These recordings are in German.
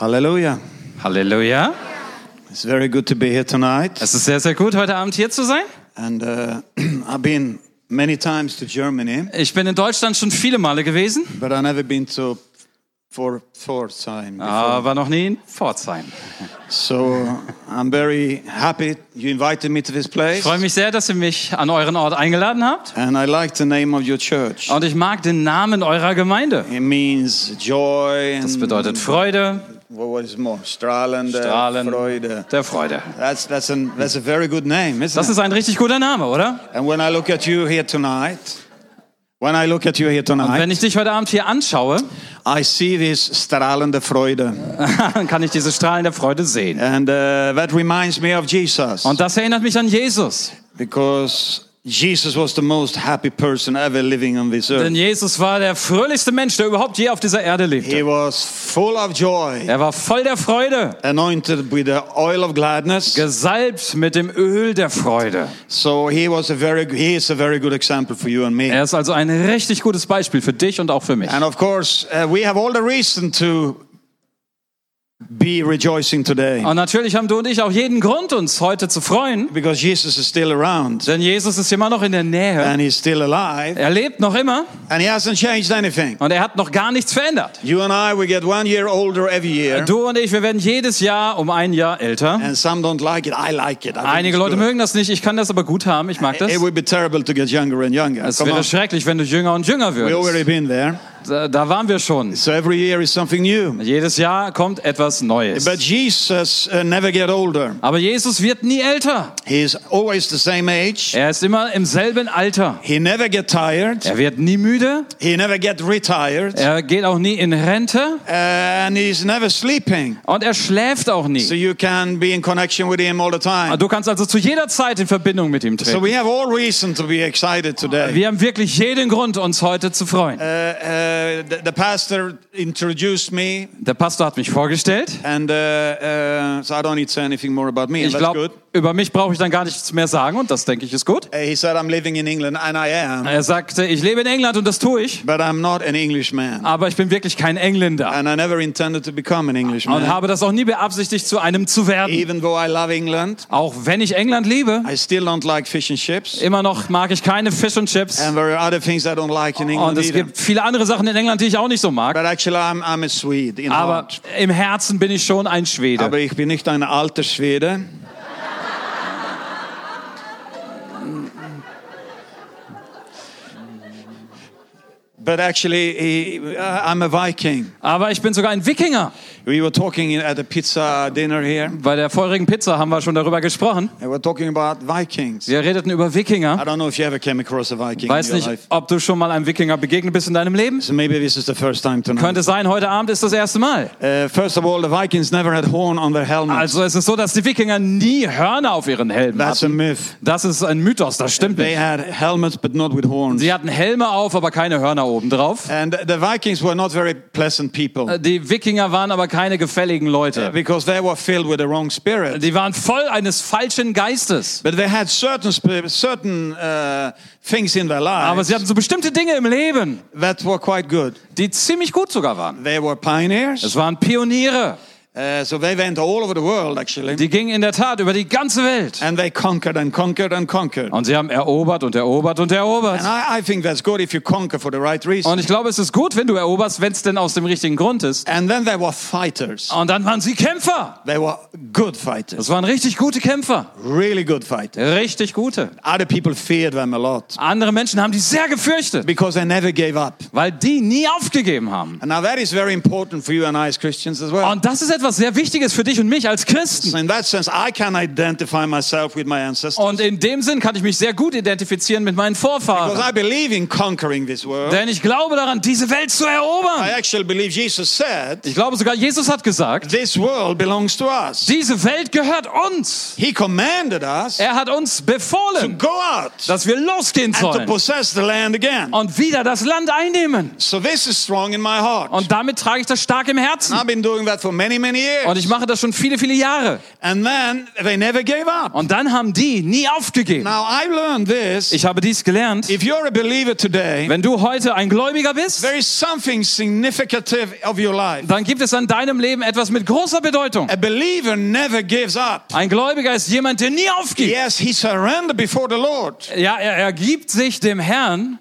Hallelujah. Halleluja. It's very good to be here tonight. Es ist sehr, sehr gut, heute Abend hier zu sein. And uh, I've been many times to Germany, Ich bin in Deutschland schon viele Male gewesen, but I've never been to for Pforzheim before. aber noch nie in Pforzheim. So I'm very happy you invited me to this Ich place. freue mich sehr, dass ihr mich an euren Ort eingeladen habt. And I like the name of your church. Und ich mag den Namen eurer Gemeinde. It means joy Das bedeutet Freude, what is more? Strahlende Strahlen Freude. der Freude. That's that's a that's a very good name, isn't Das ist ein richtig guter Name, oder? And when I look at you here tonight, when I look at you here Und tonight, wenn ich dich heute Abend hier anschaue, I see this strahlende Freude. kann ich diese Strahlen der Freude sehen. And uh, that reminds me of Jesus. Und das erinnert mich an Jesus. Because Jesus was the most happy person ever living on this earth. Denn Jesus war der fröhlichste Mensch, der überhaupt je auf dieser Erde lebte. He was full of joy, Er war voll der Freude, anointed with the oil of gladness. gesalbt mit dem Öl der Freude. So he was a very he is a very good example for you and me. Er ist also ein richtig gutes Beispiel für dich und auch für mich. And of course, uh, we have all the reason to be rejoicing today Und natürlich haben du und ich auch jeden Grund, uns heute zu freuen, because Jesus is still around denn Jesus ist immer noch in der Nähe. and he's still alive Er lebt noch immer and he hasn't changed anything. und er hat noch gar nichts verändert. You and I, we get one year older every year. Du und ich, wir werden jedes Jahr um ein Jahr älter. And some don't like it. I like it. I Einige Leute mögen das nicht, ich kann das aber gut haben, ich mag das. It would be terrible to get younger and younger. Es Come wäre on. schrecklich, wenn du jünger und jünger We already been there. Da, da waren wir schon. So every year is something new. Jedes Jahr kommt etwas Neues. But Jesus uh, never get older. Aber Jesus wird nie älter. He is always the same age. Er ist immer im selben Alter. He never get tired. Er wird nie müde. He never get retired. Er geht auch nie in Rente. And he's never sleeping. Und er schläft auch So nie. you can be in connection with him all the time. Du kannst also zu jeder Zeit in Verbindung mit ihm So treten. we have all reason to be excited today. Wir haben wirklich jeden Grund, uns heute zu freuen. Uh, uh, the, the pastor introduced me, Der Pastor hat mich vorgestellt. and uh, uh, so I don't need to say anything more about me. Ich glaube, good. über mich brauche ich dann gar nichts mehr sagen und das denke ich ist gut. He said, I'm living in England, and I am, Er sagte, ich lebe in England und das tue ich, but I'm not an Englishman. aber ich bin wirklich kein Engländer And I never intended to become an und Englishman. habe das auch nie beabsichtigt, zu einem zu werden. Even though I love England, Auch wenn ich England liebe, I still don't like fish and chips. immer noch mag ich keine Fish und Chips. And there are other things I don't like in Und England es either. gibt viele andere Sachen in England, die ich auch nicht so mag. But actually, I'm, I'm a Swede in Aber heart. im Herzen bin ich schon ein Schwede. Aber ich bin nicht ein alter Schwede. But actually, I'm a Viking. Aber ich bin sogar ein Wikinger. We were talking at a pizza dinner here. Bei der vorherigen Pizza haben wir schon darüber gesprochen. And we're talking about Vikings. Wir redeten über I Wikinger. don't know if you ever came across a Viking Weiß in your nicht, life. ob du schon mal einem Wikinger begegnet bist in deinem Leben. So maybe this is the first time tonight. Könnte sein, heute Abend ist das erste Mal. Uh, first of all, the Vikings never had horn on their helmets. Also es ist so, dass die Wikinger nie Hörner auf ihren Helmen That's a hatten. myth. Das ist ein Mythos, das stimmt They nicht. had helmets, but not with horns. Sie hatten Helme auf, aber keine Hörner oben drauf. And the Vikings were not very pleasant people Die Wikinger waren aber keine gefälligen Leute. because they were filled with the wrong spirit. Die waren voll eines falschen Geistes. But they had certain certain uh, things in their Aber lives sie hatten so bestimmte Dinge im Leben, that were quite good. die ziemlich gut sogar waren. They were pioneers, Es waren Pioniere. Uh, so they went all over the world actually, Die gingen in der Tat über die ganze Welt. and they conquered and conquered and conquered. Und sie haben erobert und erobert und erobert. And I, I think that's good if you conquer for the right reason. Und ich glaube, es ist gut, wenn du eroberst, wenn es denn aus dem richtigen Grund ist. And then they were fighters. Und dann waren sie Kämpfer. They were good fighters, Das waren richtig gute Kämpfer. really good fighters. Richtig gute. Other people feared them a lot Andere Menschen haben die sehr gefürchtet, because they never gave up. weil die nie aufgegeben haben. And now that is very important for you and I as Christians as well. Und das ist etwas sehr Wichtiges für dich und mich als Christen. Und in dem Sinn kann ich mich sehr gut identifizieren mit meinen Vorfahren. Denn ich glaube daran, diese Welt zu erobern. actually believe Jesus said, Ich glaube sogar, Jesus hat gesagt, This world belongs to us. diese Welt gehört uns. He commanded us Er hat uns to befohlen, go out dass wir losgehen sollen possess the land again. und wieder das Land einnehmen. So this is strong in my heart. Und damit trage ich das stark im Herzen. Und ich mache das schon viele, viele Jahre. And then they never gave up. Und dann haben die nie aufgegeben. Now I learned this. Ich habe dies gelernt. If you're a believer today, Wenn du heute ein Gläubiger bist, there is something significant of your life. dann gibt es an deinem Leben etwas mit großer Bedeutung. A believer never gives up. Ein Gläubiger ist jemand, der nie aufgibt. Yes, he surrendered before the Lord. Ja, er ergibt sich dem Herrn,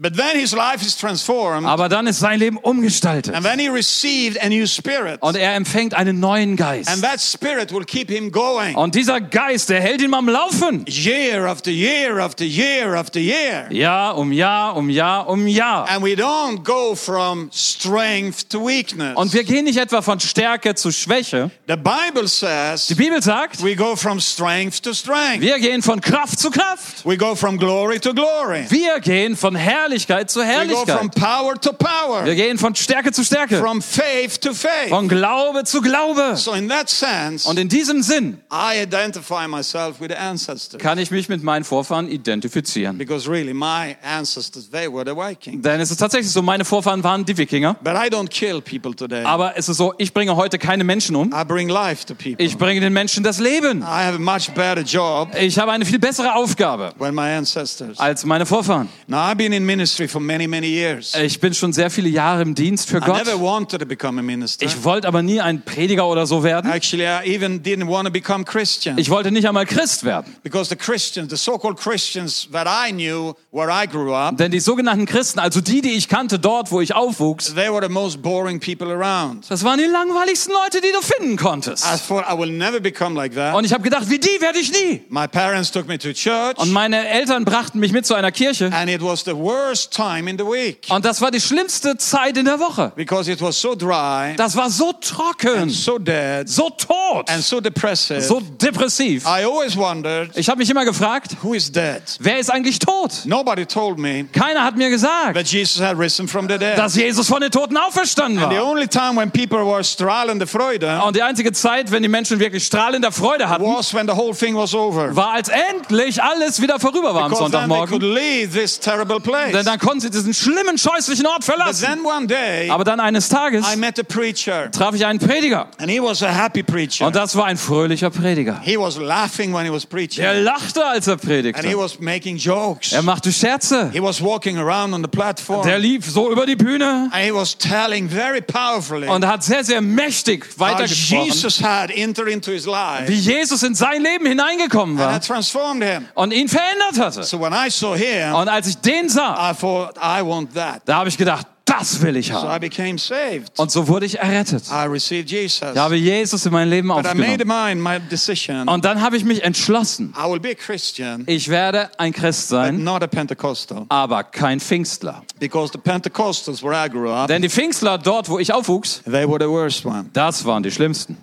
aber dann ist sein Leben umgestaltet. And then he received a new spirit. Und er empfängt einen neuen And Geist. that spirit will keep him going. Und dieser Geist, der hält ihn am Laufen. Year after year after year after year. Jahr um Jahr um Jahr um Jahr. And we don't go from strength to weakness. Und wir gehen nicht etwa von Stärke zu Schwäche. The Bible Die says Bibel sagt, we go from strength to strength. wir gehen von Kraft zu Kraft. We go from glory to glory. Wir gehen von Herrlichkeit zu go from Herrlichkeit. power power. Wir gehen von Stärke zu Stärke. Faith faith. Von Glaube zu Glaube. So in sense, Und in diesem Sinn I identify myself with the ancestors. kann ich mich mit meinen Vorfahren identifizieren. Because really, my ancestors, they were the Vikings. Denn es ist tatsächlich so, meine Vorfahren waren die Wikinger. Aber es ist so, ich bringe heute keine Menschen um. Bring. Ich bringe den Menschen das Leben. I have a much better job Ich habe eine viel bessere Aufgabe als meine Vorfahren. Now, Years. Ich bin schon sehr viele Jahre im Dienst für I Gott. never wanted to become a minister. Ich wollte aber nie ein Prediger oder so werden. Actually, I even didn't want to become Christian. Ich wollte nicht einmal Christ werden. Because the Christians, the so-called Christians that I knew where I grew up, Denn die sogenannten Christen, also die, die ich kannte dort, wo ich aufwuchs, they were the most boring people around. das waren die langweiligsten Leute, die du finden konntest. I thought I will never become like that. Und ich habe gedacht, wie die werde ich nie. My parents took me to church, Und meine Eltern brachten mich mit zu einer Kirche. and it was the worst time in the week Und das war die schlimmste Zeit in der Woche. because it was so dry, Das war so trocken, so dead, so tot, and so depressive. so depressiv. I always wondered, Ich habe mich immer gefragt, who is dead? wer ist eigentlich tot? Nobody told me Keiner hat mir gesagt, that Jesus had risen from the dead. dass Jesus von den Toten auferstanden And the war. only time when people were strahlende Freude Und die einzige Zeit, wenn die Menschen wirklich strahlende Freude hatten, was when the whole thing was over. war, als endlich alles wieder vorüber war am Because then they could Sonntagmorgen. leave this terrible place. Denn dann konnten sie diesen schlimmen, scheußlichen Ort verlassen. then one day, Aber dann eines Tages I met a preacher, traf ich einen Prediger. and he was a happy preacher. Und das war ein fröhlicher Prediger. He was laughing when he was preaching, Er lachte, als er and he predigte. was making jokes. Er machte Scherze. He was walking around on the platform, Der lief so über die Bühne and he was telling very powerfully und hat sehr, sehr mächtig weitergesprochen, Jesus had entered into his life wie Jesus in sein Leben hineingekommen and war had transformed him. und ihn verändert hatte. So when I saw him, Und als ich den sah, thought, I want that. da habe ich gedacht, das will ich So I haben. became saved. Und so wurde ich errettet. I received Jesus. Ich habe Jesus in mein Leben But I made aufgenommen. mine, my decision. Und dann habe ich mich entschlossen, I will be a Christian, ich werde ein Christ but sein, not a Pentecostal. aber kein Pfingstler. Because the Pentecostals where I grew up, Denn die Pfingstler dort, wo ich aufwuchs, they were the worst one. das waren die schlimmsten.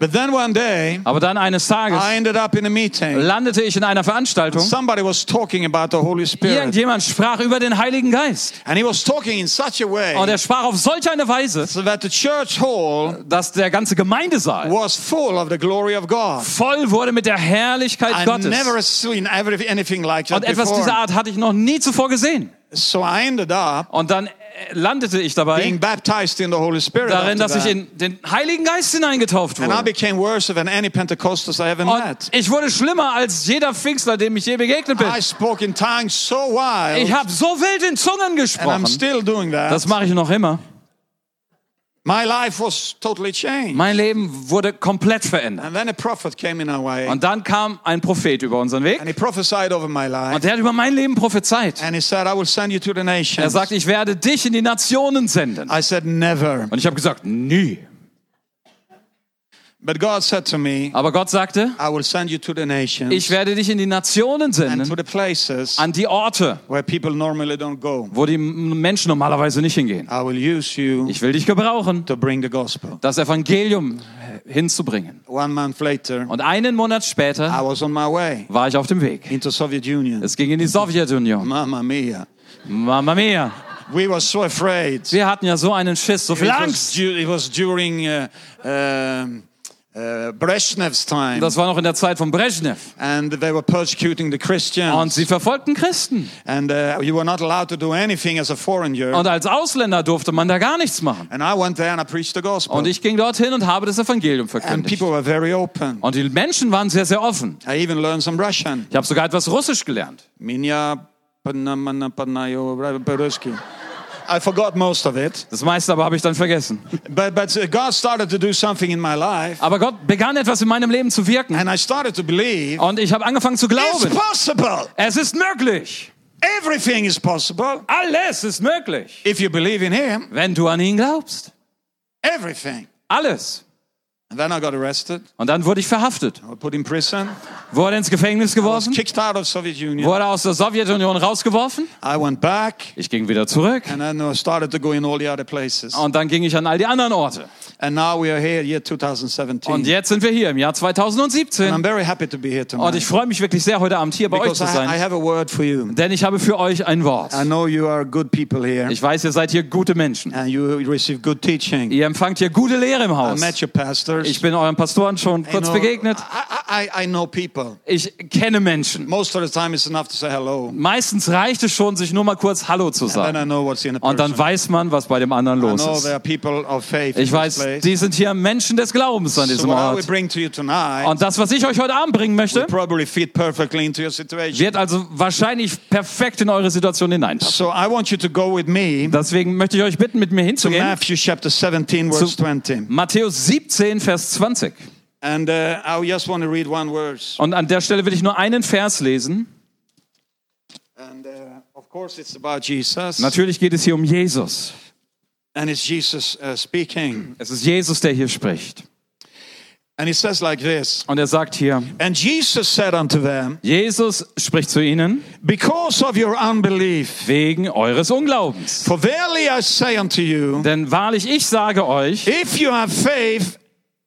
But then one day, Aber dann eines Tages I ended up in a meeting. landete ich in einer Veranstaltung. Somebody was talking about the Holy Spirit. Irgendjemand sprach über den Heiligen Geist. And he was talking in such a way Und er sprach auf solch eine Weise, so that the church hall dass der ganze Gemeindesaal was full of the glory of God. voll wurde mit der Herrlichkeit I Gottes. never seen every- anything like that Und etwas dieser before. Art hatte ich noch nie zuvor gesehen. So I ended up Und dann landete ich dabei being baptized in the Holy Spirit. darin, dass ich in den Heiligen Geist hineingetauft And I wurde. became worse than any Pentecostals I ever Und met. ich wurde schlimmer als jeder Pfingstler, dem ich je begegnet bin. I spoke in tongues so wild, Ich habe so wild in Zungen and I'm gesprochen. still doing that. Das mache ich noch immer. My life was totally changed. Mein Leben wurde komplett verändert. And then a prophet came in our way, Und dann kam ein Prophet über unseren Weg and he prophesied over my life. und der hat über mein Leben prophezeit. And he said, I will send you to the Er nations. sagt, ich werde dich in die Nationen senden. I said, never. Und ich habe gesagt, nie. But God said to me, Aber Gott sagte, I will send you to the nations ich werde dich in die Nationen and to senden, the places an die Orte, where people normally don't go. wo die Menschen normalerweise nicht hingehen. I will use you Ich will dich gebrauchen, to bring the gospel. das Evangelium hinzubringen. One month later, Und einen Monat I später was on my way war ich auf dem Weg. into Soviet Union. Es ging in die Sowjetunion. Mamma mia. Mama mia. We were so afraid. Wir hatten ja so einen Schiss, so It viel was, Angst. du- it was during uh, um, äh, Brezhnev's time. Das war noch in der Zeit von Brezhnev. And they were persecuting the Christians. Und sie verfolgten Christen. And uh, you were not allowed to do anything as a foreigner. Und als Ausländer durfte man da gar nichts machen. And I went there and I preached the gospel. Und ich ging dorthin und habe das Evangelium verkündigt. And people were very open. Und die Menschen waren sehr sehr offen. I even learned some Russian. Ich habe sogar etwas Russisch gelernt. Minya Panamana Panayo I forgot most of it. Das meiste aber habe ich dann vergessen. But, but uh, God started to do something in my life. Aber Gott begann etwas in meinem Leben zu wirken. And I started to believe Und ich habe angefangen zu it's glauben. possible. Es ist möglich. Everything is possible Alles ist möglich. if you believe in Him. Wenn du an ihn glaubst. Everything. Alles. Und dann wurde ich verhaftet. I was put in prison. Wurde ins Gefängnis geworfen. kicked out of Soviet Union. Wurde aus der Sowjetunion rausgeworfen. I went back. Ich ging wieder zurück. And then I started to go in all the other places. Und dann ging ich an all die anderen Orte. And now we are here, year 2017. Und jetzt sind wir hier im Jahr And 2017. I'm very happy to be here Und ich freue mich wirklich sehr, heute Abend hier bei euch zu sein. have a word for you. Denn ich habe für euch ein Wort. Ich weiß, ihr seid hier gute Menschen. And you receive good teaching. Ihr empfangt hier gute Lehre im Haus. Pastors. Ich bin euren Pastoren schon kurz know, begegnet. I, I, I know people. Ich kenne Menschen. Most of the time it's enough to say hello. Meistens reicht es schon, sich nur mal kurz Hallo zu And then I sagen. know what's in a Und dann weiß man, was bei dem anderen I los know ist. there are people of faith Ich weiß, die sind hier Menschen des Glaubens an So diesem what I will Ort. bring to you tonight Und das, was ich euch heute Abend bringen möchte, probably fit perfectly into your situation. wird also wahrscheinlich perfekt in eure Situation hineinpassen. So I want you to go with me Deswegen möchte ich euch bitten, mit mir to hinzugehen. Matthew chapter 17, verse 20. Matthäus 17, Vers 20. And uh, I just want to read one verse. Und an der Stelle will ich nur einen Vers lesen. And uh, of course, it's about Jesus. Natürlich geht es hier um Jesus. And it's Jesus uh, speaking. Es ist Jesus, der hier spricht. And it says like this Und er sagt hier, And Jesus said unto them, Jesus spricht zu ihnen Because of your unbelief, wegen eures Unglaubens. for verily I say unto you, Denn wahrlich, ich sage euch, if you have faith,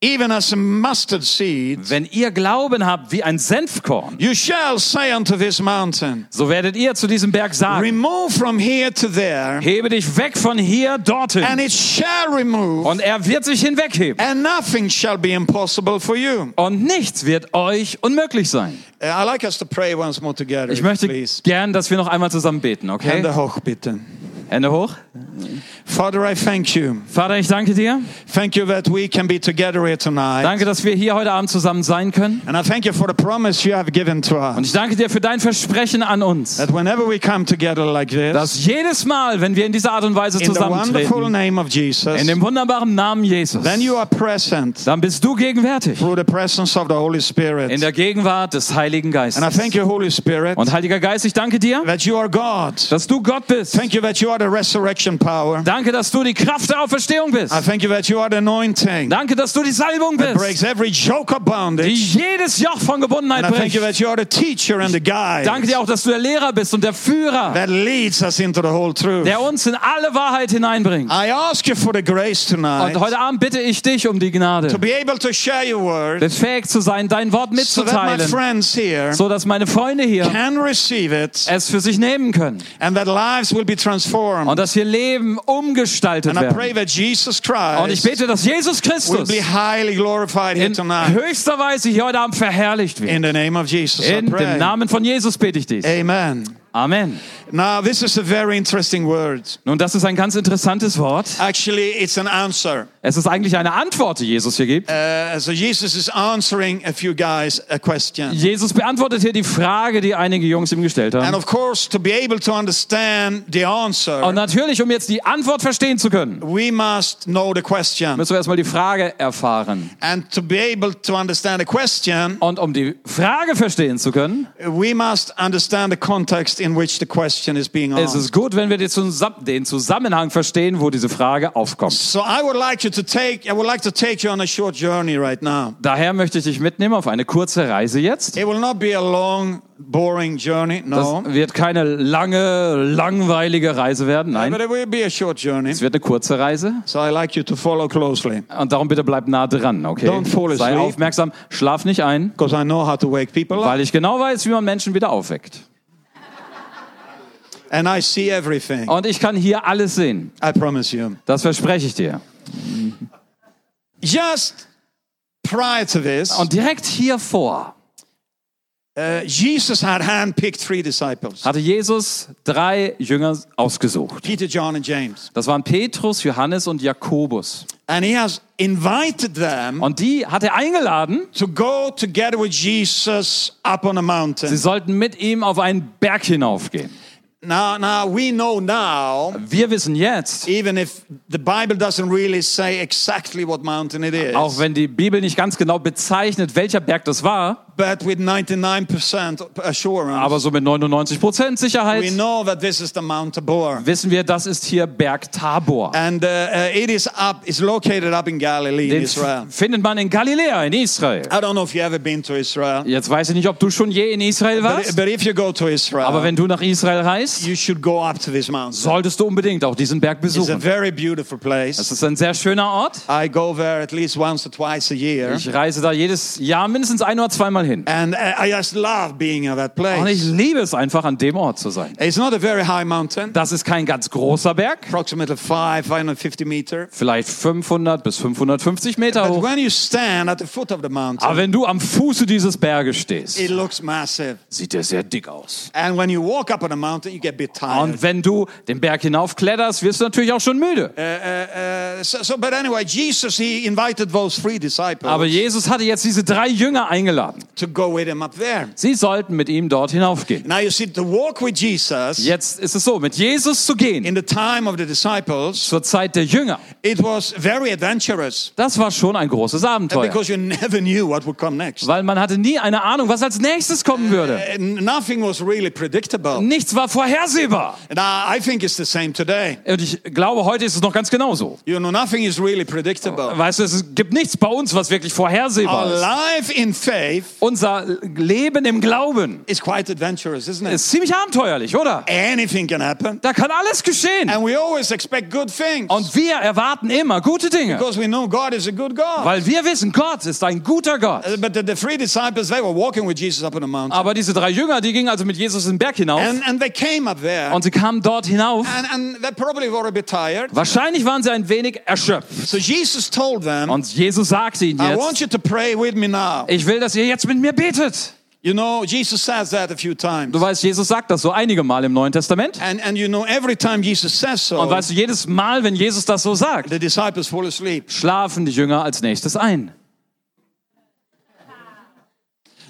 even as a mustard seed, wenn ihr Glauben habt wie ein Senfkorn, you shall say unto this mountain, so werdet ihr zu diesem Berg sagen, Remove from here to there, hebe dich weg von hier dorthin. and it shall remove, Und er wird sich hinwegheben. and nothing shall be impossible for you. Und nichts wird euch unmöglich sein. Uh, I like us to pray once more together, Ich möchte please. gern, dass wir noch einmal zusammen beten, okay? Hände hoch, bitte. Hände hoch. Father, I thank you. Vater, ich danke dir. Thank you that we can be together here tonight. Danke, dass wir hier heute Abend zusammen sein können. And I thank you for the promise you have given to Und us. ich danke dir für dein Versprechen an uns, That whenever we come together like this, dass jedes Mal, wenn wir in dieser Art und Weise in the wonderful zusammentreten, name of Jesus, in dem wunderbaren Namen Jesus, then you are present dann bist du gegenwärtig through the presence of the Holy Spirit. in der Gegenwart des Heiligen And I Geistes. thank you, Holy Spirit, Und Heiliger Geist, ich danke dir, that you are God. dass du Gott bist. Thank you that you are the resurrection power. Danke, dass du die Kraft der Auferstehung bist. I thank you that you are the anointing Danke, dass du die Salbung that bist, breaks every yoke of die bondage. jedes Joch von Gebundenheit And I thank you that you are the teacher and the guide Danke dir auch, dass du der Lehrer bist und der Führer, that leads us into the whole truth. der uns in alle Wahrheit hineinbringt. I ask you for the grace tonight Und heute Abend bitte ich dich um die to Gnade, be able to share your word befähigt zu sein, dein Wort so that my mitzuteilen, friends here so dass meine Freunde hier can receive it es für sich nehmen können and that lives will be transformed. Und dass hier Leben umgestaltet Jesus Und ich bete, dass Jesus Christus in höchster Weise hier heute Abend verherrlicht wird. In In dem. Namen von Jesus bete ich dies. Amen. Amen. Now, this is a very interesting word. Nun, das ist ein ganz interessantes Wort. Actually, it's an answer. Es ist eigentlich eine Antwort, die Jesus hier gibt. Uh, so Jesus is answering a few guys a question. Jesus beantwortet hier die Frage, die einige Jungs ihm gestellt And haben. of course, to be able to understand the Und answer, natürlich, um jetzt die Antwort verstehen zu können, we must know the question. müssen wir erstmal die Frage erfahren. And to be able to understand the question, Und um die Frage verstehen zu können, we must understand the context in which the question is being ist asked. es gut, wenn wir den Zusam- den Zusammenhang verstehen, wo diese Frage aufkommt. So I would like you to take, I would like to take you on a short journey right now. Daher möchte ich dich mitnehmen auf eine kurze Reise jetzt. It will not be a long, boring journey, Das no. wird keine lange, langweilige Reise werden. Nein, But it will be a short journey. es wird eine kurze Reise. So I like you to follow closely. Und darum bitte bleib nah dran, okay? Don't fall Sei asleep. aufmerksam, schlaf nicht ein, Because I know how to wake people up. weil ich genau weiß, wie man Menschen wieder aufweckt. And I see everything. Und ich kann hier alles sehen. I promise you. Das verspreche ich dir. Just prior to this, Und direkt hier vor uh, Jesus had handpicked three disciples hatte Jesus drei Jünger ausgesucht. Peter, John, and James. Das waren Petrus, Johannes und Jakobus. And he has invited them Und die hat er eingeladen. to go together with Jesus up on a Sie mountain. sollten mit ihm auf einen Berg hinaufgehen. Now, now we know now, Wir wissen jetzt, even if the Bible doesn't really say exactly what mountain it is, auch wenn die Bibel nicht ganz genau bezeichnet, welcher Berg das war, but with 99% assurance, aber so mit 99 Prozent we Sicherheit know that this is the Mount Tabor. wissen wir, das ist hier Berg Tabor. And uh, uh, it is up, it's located up in Galilee, in Den Israel. findet man in Galiläa, in Israel. I don't know if you've ever been to Israel, Jetzt weiß ich nicht, ob du schon je in Israel but, warst, but if you go to aber Israel, wenn du nach Israel reist, you should go up to this mountain. solltest du unbedingt auch diesen Berg It's a besuchen. very beautiful Es place. ist ein sehr schöner Ort. I go there at least once or twice a year. Ich reise da jedes Jahr mindestens ein oder zweimal hin. And uh, I just love being at that Und ich place. liebe es einfach, an dem Ort zu sein. It's not a very high mountain, Das ist kein ganz großer Berg, approximately five, 550 meter. vielleicht 500 bis 550 Meter But hoch. when you stand at the foot of the Aber mountain, wenn du am Fuße dieses Berges stehst, it looks massive. sieht er sehr dick aus. And when you walk up on the mountain, you get a bit tired. Und wenn du den Berg hinaufkletterst, wirst du natürlich auch schon müde. Uh, uh, uh, so, so, but anyway, Jesus, he invited those three disciples Aber Jesus hatte jetzt diese drei Jünger eingeladen. To go with him up there. Sie sollten mit ihm dort hinaufgehen. Now, you see, to walk with Jesus Jetzt ist es so, mit Jesus zu gehen, in the time of the disciples, zur Zeit der Jünger, it was very adventurous das war schon ein großes Abenteuer. because you never knew what would come next. Weil man hatte nie eine Ahnung, was als nächstes kommen würde. Uh, nothing was really predictable. Nichts war vorhersehbar. And I, I think it's the same today. Und ich glaube, heute ist es noch ganz genauso. You know, nothing is really predictable. Weißt du, es gibt nichts bei uns, was wirklich vorhersehbar ist. Unser Leben im Glauben is quite adventurous, isn't it? ist ziemlich abenteuerlich, oder? Anything can happen. Da kann alles geschehen. And we always expect good things Und wir erwarten immer gute Dinge. because we know God is a good God. Weil wir wissen, Gott ist ein guter Gott. Uh, But the, the three disciples, they were walking with Jesus up on the mountain. Aber diese drei Jünger, die gingen also mit Jesus den Berg hinauf And, and they came up there. und sie kamen dort hinauf. And, and they probably were a bit tired. Wahrscheinlich waren sie ein wenig erschöpft. So Jesus told them, Und Jesus sagte ihnen I want jetzt, you to pray with me now. ich will, dass ihr jetzt mit mir betet. You know, Jesus says that a few times. Du weißt, Jesus sagt das so einige Mal im Neuen Testament. And, and you know, every time Jesus says so, Und weißt du, jedes Mal, wenn Jesus das so sagt, the disciples fall asleep. schlafen die Jünger als nächstes ein. Now, I learned this after many, many years working with churches.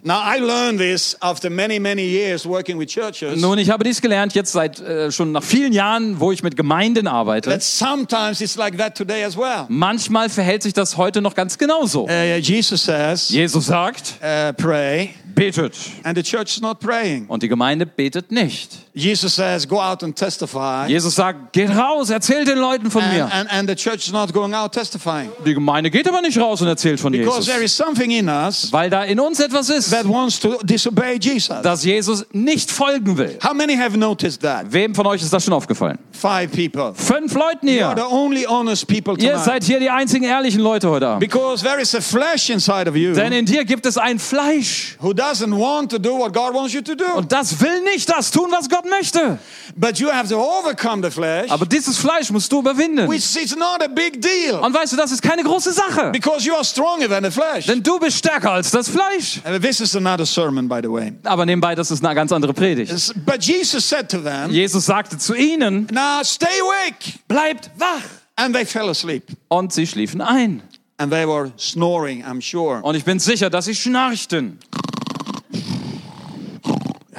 Nun, ich habe dies gelernt jetzt seit äh, schon nach vielen Jahren, wo ich mit Gemeinden arbeite. That sometimes it's like that today as well. Manchmal verhält sich das heute noch ganz genauso. Uh, Jesus says, Jesus sagt, uh, pray, betet. and the church is not praying. Und die Gemeinde betet nicht. Jesus says, go out and testify, Jesus sagt, geht raus, erzählt den Leuten von and, mir. and, and the church is not going out testifying. Die Gemeinde geht aber nicht raus und erzählt von Because Jesus. there is something in us Weil da in uns etwas ist, that wants to disobey Jesus. das Jesus nicht folgen will. How many have noticed that? Wem von euch ist das schon aufgefallen? Five people. Fünf Leuten You are hier. the only honest people Ihr tonight. seid hier die einzigen ehrlichen Leute heute Abend. Because there is a flesh inside of you Denn in dir gibt es ein Fleisch. who doesn't want to do what God wants you to do. Und das will nicht das tun, was Gott möchte. But you have to overcome the flesh, Aber dieses Fleisch musst du überwinden. which is not a big deal. Und weißt du, das ist keine große Sache. Because you are stronger than the flesh. Denn du bist stärker als das Fleisch. And this is another sermon, by the way. Aber nebenbei, das ist eine ganz andere Predigt. But Jesus said to them, Jesus sagte zu ihnen, Now stay awake. bleibt wach. And they fell asleep. Und sie schliefen ein. And they were snoring, I'm sure. Und ich bin sicher, dass sie schnarchten.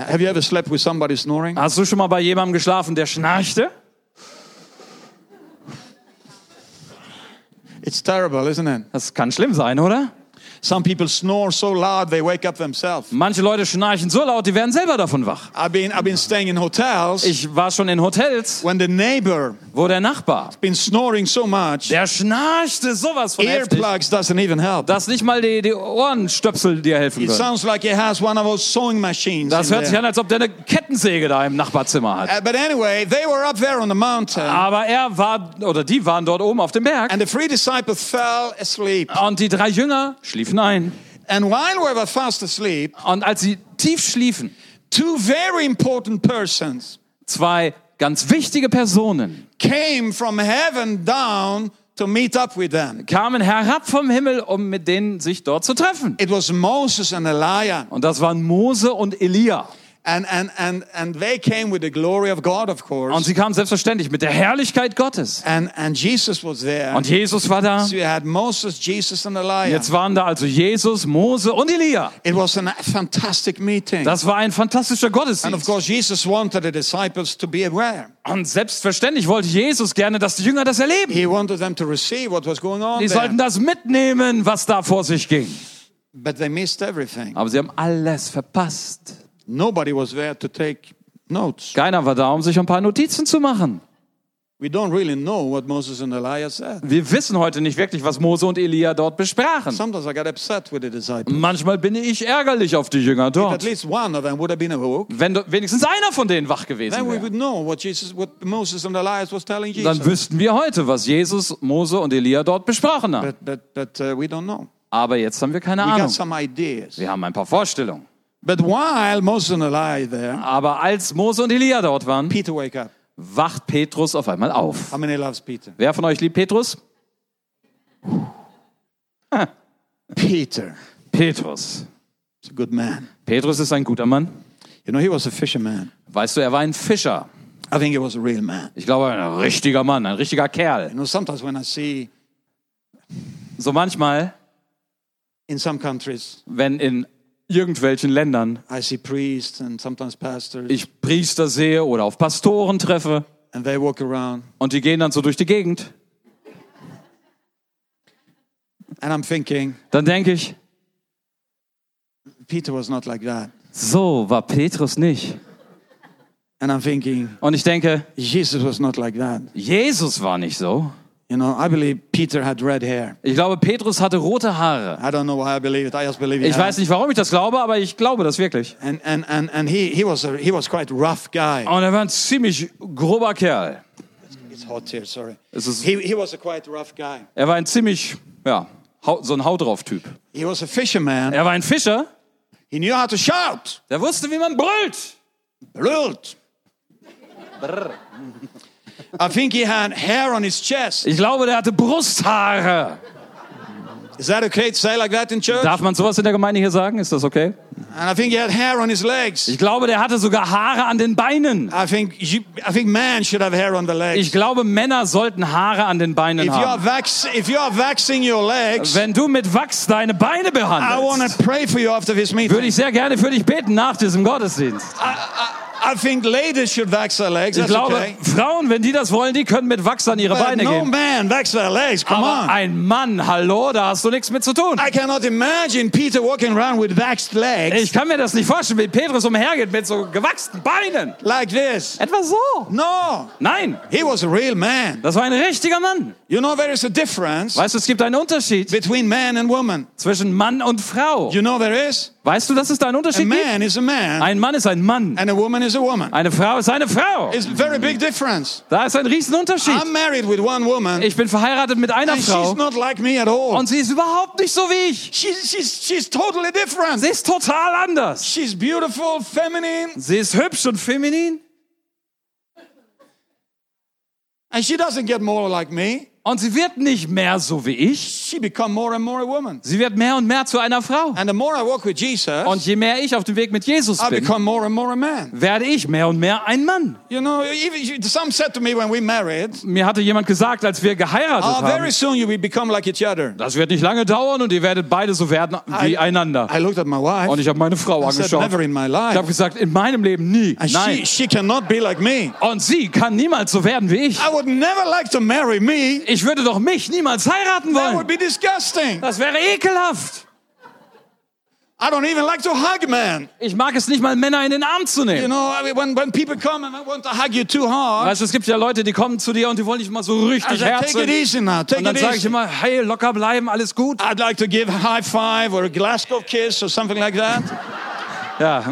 Have you ever slept with somebody snoring? Hast du schon mal bei jemandem geschlafen, der schnarchte? It's terrible, isn't it? Das kann schlimm sein, oder? Some people snore so loud they wake up themselves. Manche Leute schnarchen so laut, die werden selber davon wach. I've been, I've been staying in hotels Ich war schon in Hotels, when the neighbor wo der Nachbar, been snoring so much, der schnarchte sowas von earplugs doesn't even help. dass nicht mal die, die Ohrenstöpsel dir helfen It können. sounds like he has one of those sewing machines. Das hört sich an, als ob der eine Kettensäge da im Nachbarzimmer hat. Uh, but anyway, they were up there on the mountain, Aber er war, oder die waren dort oben auf dem Berg. and the three disciples fell asleep. Und die drei Jünger schliefen ein. And while we were fast asleep, Und als sie tief schliefen, two very important persons zwei ganz wichtige Personen came from heaven down to to meet up with them. kamen herab vom Himmel, um mit denen sich dort zu treffen. It was Moses and Elijah. Und das waren Mose und Elia. And, and, and, and they came with the glory of God, of Und course. sie kamen selbstverständlich mit der Herrlichkeit Gottes. And, and Jesus was there. Und Jesus war da. So you had Moses, Jesus, and Elijah. Jetzt waren da also Jesus, Mose und Elia. It was a fantastic meeting. Das war ein fantastischer And of Gottesdienst. course, Jesus wanted the disciples to be aware. Und selbstverständlich wollte Jesus gerne, dass die Jünger das erleben. He wanted them to receive what was going on Die there. sollten das mitnehmen, was da vor sich ging. But they missed everything. Aber sie haben alles verpasst. Nobody was there to take notes. Keiner war da, um sich ein paar Notizen zu machen. We don't really know what Moses and Elijah said. Wir wissen heute nicht wirklich, was Mose und Elia dort besprachen. Sometimes I got upset with the disciples. Manchmal bin ich ärgerlich auf die Jünger At dort. least one of them would have been awoke. Wenn do- wenigstens einer von denen wach gewesen Then we wäre, would know what Jesus, what Moses and Elias was telling dann wüssten wir heute, was Jesus, Mose und Elia dort besprochen haben. But, but, but uh, we don't know. Aber jetzt haben wir keine We got Ahnung. some ideas. Wir haben ein paar Vorstellungen. But while Moses and Elijah there, Aber als Mose und Elia dort waren, Peter wake up. wacht Petrus auf einmal auf. How many loves Peter? Wer von euch liebt Petrus? Peter. Petrus. He's a good man. Petrus ist ein guter Mann. You know, he was a fisherman. Weißt du, er war ein Fischer. I think he was a real man. Ich glaube, ein richtiger Mann, ein richtiger Kerl. You know, sometimes when I see So manchmal, in some countries, wenn in irgendwelchen Ländern I see priests and sometimes pastors, ich Priester sehe oder auf Pastoren treffe and they walk around, und die gehen dann so durch die Gegend, and I'm thinking, dann denke ich, Peter was not like that. so war Petrus nicht. And I'm thinking, Und ich denke, Jesus was not like that. Jesus war nicht so. You know, I believe Peter had red hair. Ich glaube, Petrus hatte rote Haare. I don't know why I believe it. I just believe it. Ich weiß nicht, warum ich das glaube, aber ich glaube das wirklich. And and and and he he was a he was quite rough guy. Und er war ein ziemlich grober Kerl. It's hot here. Sorry. Es ist, He he was a quite rough guy. er war ein ziemlich, ja, so ein Haut drauf Typ. He was a fisherman. Er war ein Fischer, He knew how to shout. der wusste, wie man brüllt. Brult. I think he had hair on his chest. Ich glaube, der hatte Brusthaare. Is that okay to say like that in church? Darf man sowas in der Gemeinde hier sagen? Ist das okay? And I think he had hair on his legs. Ich glaube, der hatte sogar Haare an den Beinen. I think you, I think man should have hair on the legs. Ich glaube, Männer sollten Haare an den Beinen If you are haben. vax, if you are waxing your legs, Wenn du mit Wachs deine Beine I want behandelst, to pray for you after this meeting. würde ich sehr gerne für dich beten nach diesem Gottesdienst. I think ladies should wax their legs. Ich glaube, okay. Frauen, wenn die das wollen, die können mit Wachs an ihre But Beine no gehen. man wax their legs. Come Aber on. ein Mann, hallo, da hast du nichts mit zu tun. I cannot imagine Peter walking around with waxed legs Ich kann mir das nicht vorstellen, wie Petrus umhergeht mit so gewachsenen Beinen. like this. Etwa so. No, Nein, he was a real man. das war ein richtiger Mann. You know, there is a difference Weißt du, es gibt einen Unterschied between man and woman. zwischen Mann und Frau. You know, there is. Weißt du, dass es da einen A Unterschied gibt? man is a man, Ein Mann ist ein Mann. and a woman is a woman. Eine Frau ist eine Frau. It's a very big difference. Da ist ein Riesenunterschied. I'm married with one woman, Ich bin verheiratet mit einer Frau not like me at all. und sie ist überhaupt nicht so wie ich. She's, she's, she's totally different. Sie ist total anders. She's beautiful, feminine, Sie ist hübsch und feminin and she doesn't get more like me. Und sie wird nicht mehr so wie ich. She become more and more a woman. Sie wird mehr und mehr zu einer Frau. And the more I walk with Jesus, Und je mehr ich auf dem Weg mit Jesus I bin, become more and more a man. werde ich mehr und mehr ein Mann. You know, even some said to me when we married, Mir hatte jemand gesagt, als wir geheiratet oh, very haben, soon you will become like each other. das wird nicht lange dauern und ihr werdet beide so werden wie I- einander. I looked at my wife. Und ich habe meine Frau I said, angeschaut. never in my Ich habe life. gesagt, in meinem Leben nie. And she, Nein. she cannot be like me. Und sie kann niemals so werden wie ich. I would never like to marry me. Ich würde doch mich niemals heiraten That would wollen. be disgusting. Das wäre ekelhaft. I don't even like to hug men. Ich mag es nicht mal, Männer in den Arm zu You nehmen. know, I mean, when, when people come and I want to hug you too hard, Weißt du, es gibt ja Leute, die kommen zu dir und die wollen dich mal so I richtig say, take it herzen. easy now, Und take dann it sage ich easy. immer, hey, locker bleiben, alles gut. I'd like to give a high five or a Glasgow kiss or something like that. Ja,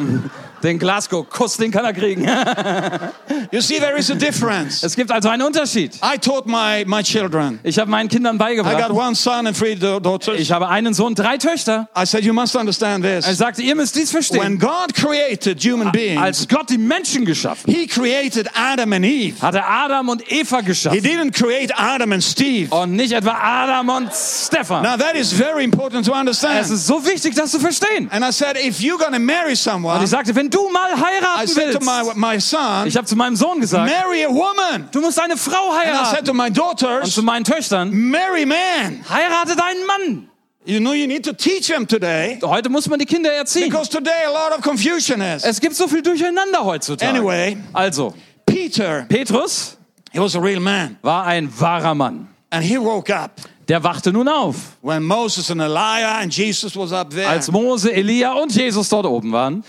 Den Glasgow-Kuss, den kann er kriegen. You see, there is a difference. Es gibt also einen Unterschied. I taught my, my children. Ich habe meinen Kindern I got beigebracht. one son and three da- daughters. Ich habe einen Sohn, drei Töchter. I said, you must understand Er this. sagte, ihr müsst dies When verstehen. God created human beings, Als Gott die Menschen geschaffen He created Adam and Eve. hat er Adam und Eva He geschaffen. didn't create Adam and Steve. Und nicht etwa Adam und Stefan. Now that is very important to Es understand. ist so wichtig, das zu verstehen. And I said, if you're going to marry Und someone, ich sagte, wenn du mal I heiraten said to willst, my, my son, ich habe zu meinem Sohn gesagt, marry a woman. du musst eine Frau And I said heiraten. to my Und daughters, zu meinen Töchtern, marry man. heirate deinen Mann. You know, you need to teach them today Heute muss man die Kinder erziehen. because today a lot of confusion is. Es gibt so viel Durcheinander heutzutage. Anyway, Also, Peter, Petrus he was a real man. war ein wahrer Mann. And he woke up Der wachte nun auf, when Moses and Elijah and Jesus was up there. als Mose, Elia und Jesus dort oben waren.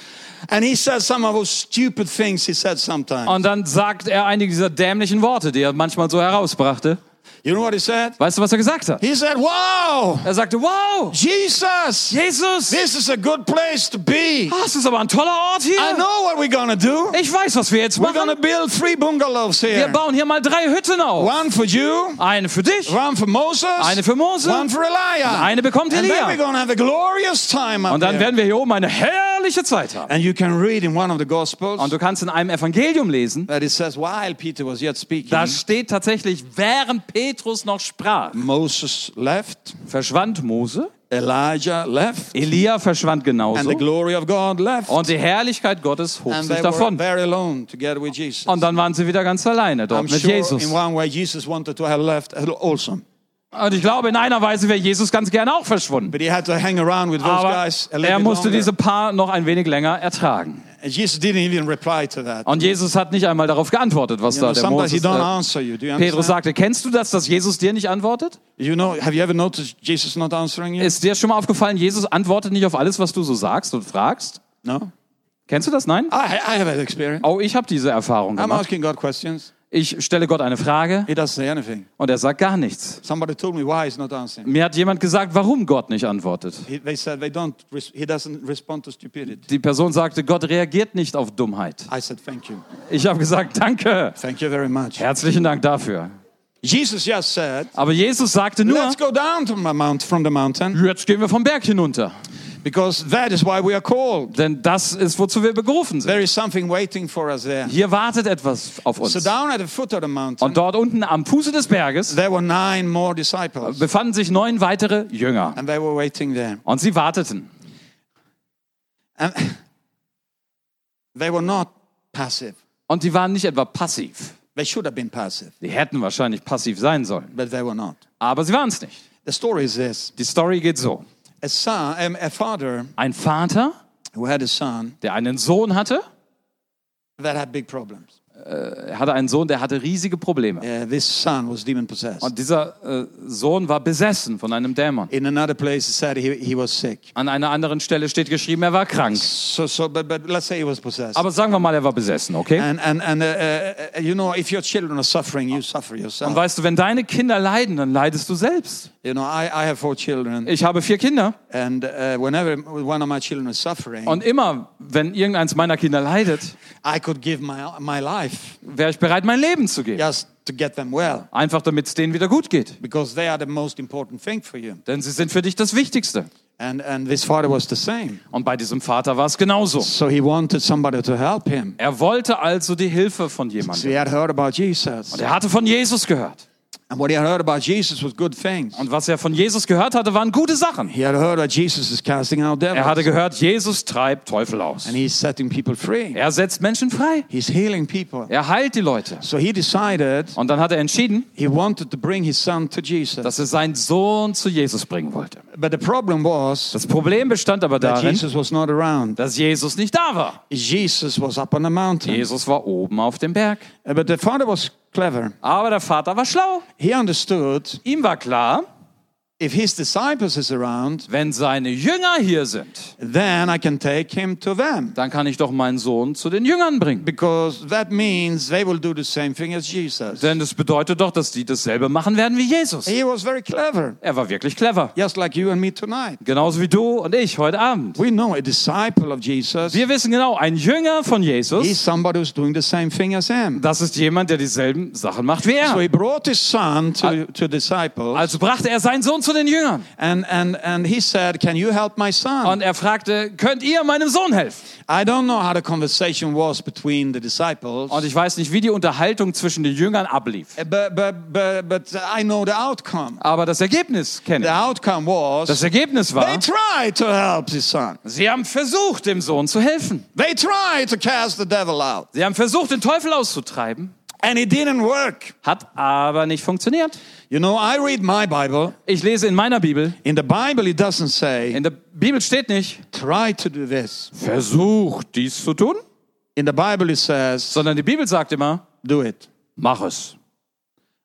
And he said some of those stupid things he said sometimes. Und dann sagt er einige dieser dämlichen Worte, die er manchmal so herausbrachte. You know what he said? Weißt du, was er gesagt hat? He said, wow, Er sagte, wow, Jesus, Jesus, this is a good place to be. das ist aber ein toller Ort I hier. know what we're to do. Ich weiß, was wir jetzt We're going to machen. build three bungalows Wir here. bauen hier mal drei Hütten auf. One for you, Eine für dich, one for Moses, eine für Mose, one for Elijah. eine bekommt And then we're Elia. to have a glorious time up Und dann werden wir hier oben eine herrliche Zeit haben. And you can read in one of the Gospels Und du kannst in einem Evangelium lesen, that it says, while Peter was yet speaking, da steht tatsächlich, während Petrus noch sprach, Moses left, verschwand Mose, Elijah left, Elia verschwand and the genauso glory of God left. und die Herrlichkeit Gottes hob And sich davon. Und dann waren sie wieder ganz alleine dort I'm mit sure Jesus. in one way Jesus wanted to have left also. Und ich glaube, in einer Weise wäre Jesus ganz gerne auch verschwunden. But he had to hang around with those Aber er musste diese Paar noch ein wenig länger ertragen. Jesus didn't even reply to that. Und Jesus hat nicht einmal darauf geantwortet, was You da know, der sometimes he Moses, don't äh, answer you. Do you Petrus sagte. Kennst du das, dass Jesus dir nicht antwortet? You know, have you ever noticed Jesus not answering you? Ist dir schon mal aufgefallen, Jesus antwortet nicht auf alles, was du so sagst und fragst? No? Kennst du das? Nein? I, I have that experience. Oh, ich habe diese Erfahrung I'm gemacht. asking God questions. Ich stelle Gott eine Frage und er sagt gar nichts. Somebody told me why he's not answering. Mir hat jemand gesagt, warum Gott nicht antwortet. He, they said they don't. Res- he doesn't respond to stupidity. Die Person sagte, Gott reagiert nicht auf Dummheit. I said thank you, Ich habe gesagt, danke. thank you very much. Herzlichen Dank dafür. Jesus just said, Aber Jesus sagte nur, "Let's go down to the mount from the mountain, jetzt gehen wir vom Berg hinunter. because that is why we are called. Denn das ist, wozu wir berufen sind. There is something waiting for us there." Hier wartet etwas auf So uns. down at the foot of the mountain, Und dort unten am Fuße des Berges there were nine more disciples, befanden sich neun weitere Jünger. and they were waiting there. Und sie warteten. And they were not passive. Und die waren nicht etwa passiv. They should have been passive, Die hätten wahrscheinlich passiv sein sollen. but they were not. Aber sie waren es nicht. The story is this: Die Story geht so. a son, um, a father Ein Vater, who had a son der einen Sohn hatte, that had big problems. Er hatte einen Sohn, der hatte riesige Probleme. Uh, this son was demon possessed. Und dieser äh, Sohn war besessen von einem Dämon. In another place, it said he, he was sick. An einer anderen Stelle steht geschrieben, er war krank. So, so, but, but let's say he was possessed. Aber sagen wir mal, er war besessen, okay? And and and uh, uh, uh, you know, if your children are suffering, you suffer yourself. Und weißt du, wenn deine Kinder leiden, dann leidest du selbst. You know, I, I have four children, Ich habe vier Kinder and uh, whenever one of my children is suffering, und immer, wenn irgendeins meiner Kinder leidet, I could give my my life wäre ich bereit, mein Leben zu geben. just to get them well, Einfach damit es denen wieder gut geht. because they are the most important thing for you. Denn sie sind für dich das Wichtigste. And and this father was the same. Und bei diesem Vater war es genauso. So he wanted somebody to help him. Er wollte also die Hilfe von So jemandem. he had heard about Jesus, Er hatte von Jesus gehört. And what he had heard about Jesus was good things. Und was er von Jesus gehört hatte, waren gute Sachen. He had heard that Jesus is casting out Er hatte devils, gehört, Jesus treibt Teufel aus. and he's setting people free. Er setzt Menschen frei. He's healing people. Er heilt die Leute. So he decided Und dann hat er entschieden, he wanted to bring his son to Jesus. dass er seinen Sohn zu Jesus bringen wollte. But the problem was Das Problem bestand aber that darin, Jesus was not around. dass Jesus nicht da war. Jesus was up on the mountain. Jesus war oben auf dem Berg. But the father was clever. Aber der Vater war schlau. He understood Ihm war klar, if his disciples is around, Wenn seine Jünger hier sind, then I can take him to them. dann kann ich doch meinen Sohn zu den Jüngern bringen. Because that means they will do the same thing as Jesus. Denn das bedeutet doch, dass die dasselbe machen werden wie Jesus. He was very clever, Er war wirklich clever. just like you and me tonight. Genauso wie du und ich heute Abend. We know a disciple of Jesus. Wir wissen genau, ein Jünger von He's Jesus, somebody who's doing the same thing as him. das ist jemand, der dieselben Sachen macht wie So er. he brought his son to, to disciples, Also brachte er seinen Sohn zu den Jüngern and, and, and he said, Can you help my son? und er fragte, könnt ihr meinem Sohn helfen? I don't know how the conversation was between the disciples, Und ich weiß nicht, wie die Unterhaltung zwischen den Jüngern ablief. but, but, but, but I know the outcome. Aber das Ergebnis kenne The ich. outcome was Das Ergebnis they war, tried to help his son. sie haben versucht, dem Sohn zu helfen. They tried to cast the devil out, Sie haben versucht, den Teufel auszutreiben, and it didn't work. hat aber nicht funktioniert. You know, I read my Bible. Ich lese in meiner Bibel, In the Bible, it doesn't say, in der Bibel steht nicht, try to do this. versuch dies zu tun, In the Bible, it says, sondern die Bibel sagt immer, do it. mach es.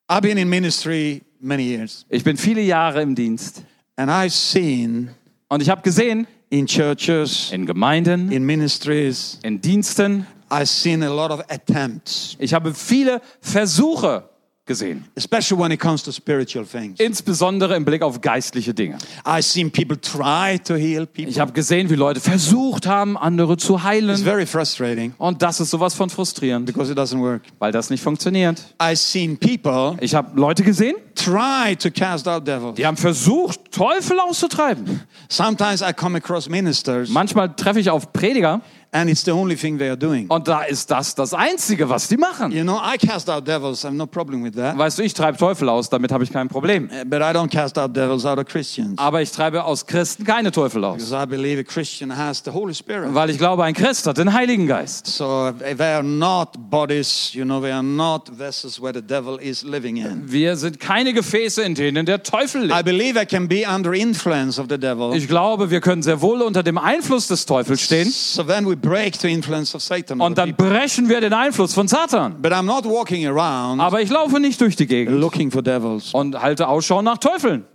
I've been in ministry many years, Ich bin viele Jahre im Dienst and I've seen und ich habe gesehen, in churches, in Gemeinden, in ministries, in Diensten, I've seen a lot of attempts, ich habe viele Versuche gesehen, especially when it comes to spiritual things. insbesondere im Blick auf geistliche Dinge. I've seen people try to heal people. Ich habe gesehen, wie Leute versucht haben, andere zu It's heilen. very frustrating Und das ist sowas von frustrierend, because it doesn't work. weil das nicht funktioniert. I've seen people Ich habe Leute gesehen, try to cast out devils. die haben versucht, Teufel auszutreiben. Sometimes I come across ministers, Manchmal treffe ich auf Prediger and it's the only thing they are doing. und da ist das das Einzige, was die machen. You know, I cast out devils. I have no problem with that. Weißt du, ich treibe Teufel aus, damit habe ich kein Problem. Uh, But I don't cast out devils out of Christians. Aber ich treibe aus Christen keine Teufel aus. Because I believe a Christian has the Holy Spirit. Weil ich glaube, ein Christ hat den Heiligen Geist. So they are not bodies, you know, they are not vessels where the devil is living in. Wir sind keine Gefäße, in denen der Teufel I lebt. believe I can be under influence of the devil. Ich glaube, wir können sehr wohl unter dem Einfluss des Teufels stehen So then we break the influence of Satan. on und dann brechen wir den Einfluss von Satan. But I'm not walking around Aber ich laufe nicht durch die Gegend looking for devils. und halte Ausschau nach Teufeln.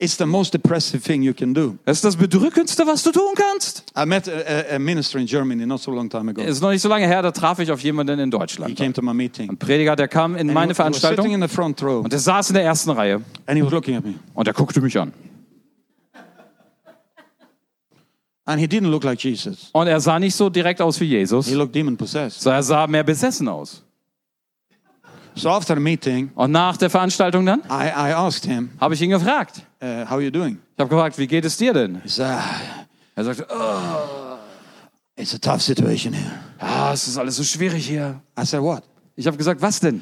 It's the most depressive thing you can do. Das ist das Bedrückendste, was du tun kannst. I met a, a, minister in Germany not so long time ago. Ist noch nicht so lange her, da traf ich auf jemanden in He Deutschland. came to my meeting. Ein Prediger, der kam in And meine he, he was sitting Veranstaltung in the front row und der saß in der ersten Reihe and he was looking at me. und er guckte mich an. And he didn't look like Jesus. Und er sah nicht so direkt aus wie Jesus, He looked demon possessed. so er sah mehr besessen aus. So after the meeting, Und nach der Veranstaltung dann I, I asked him, habe ich ihn gefragt. uh, How you doing? Ich habe gefragt, wie geht es dir denn? He said, "Ah, Er sagte, oh, It's a tough situation here. ah, es ist alles so schwierig hier. I said, What? Ich habe gesagt, was denn?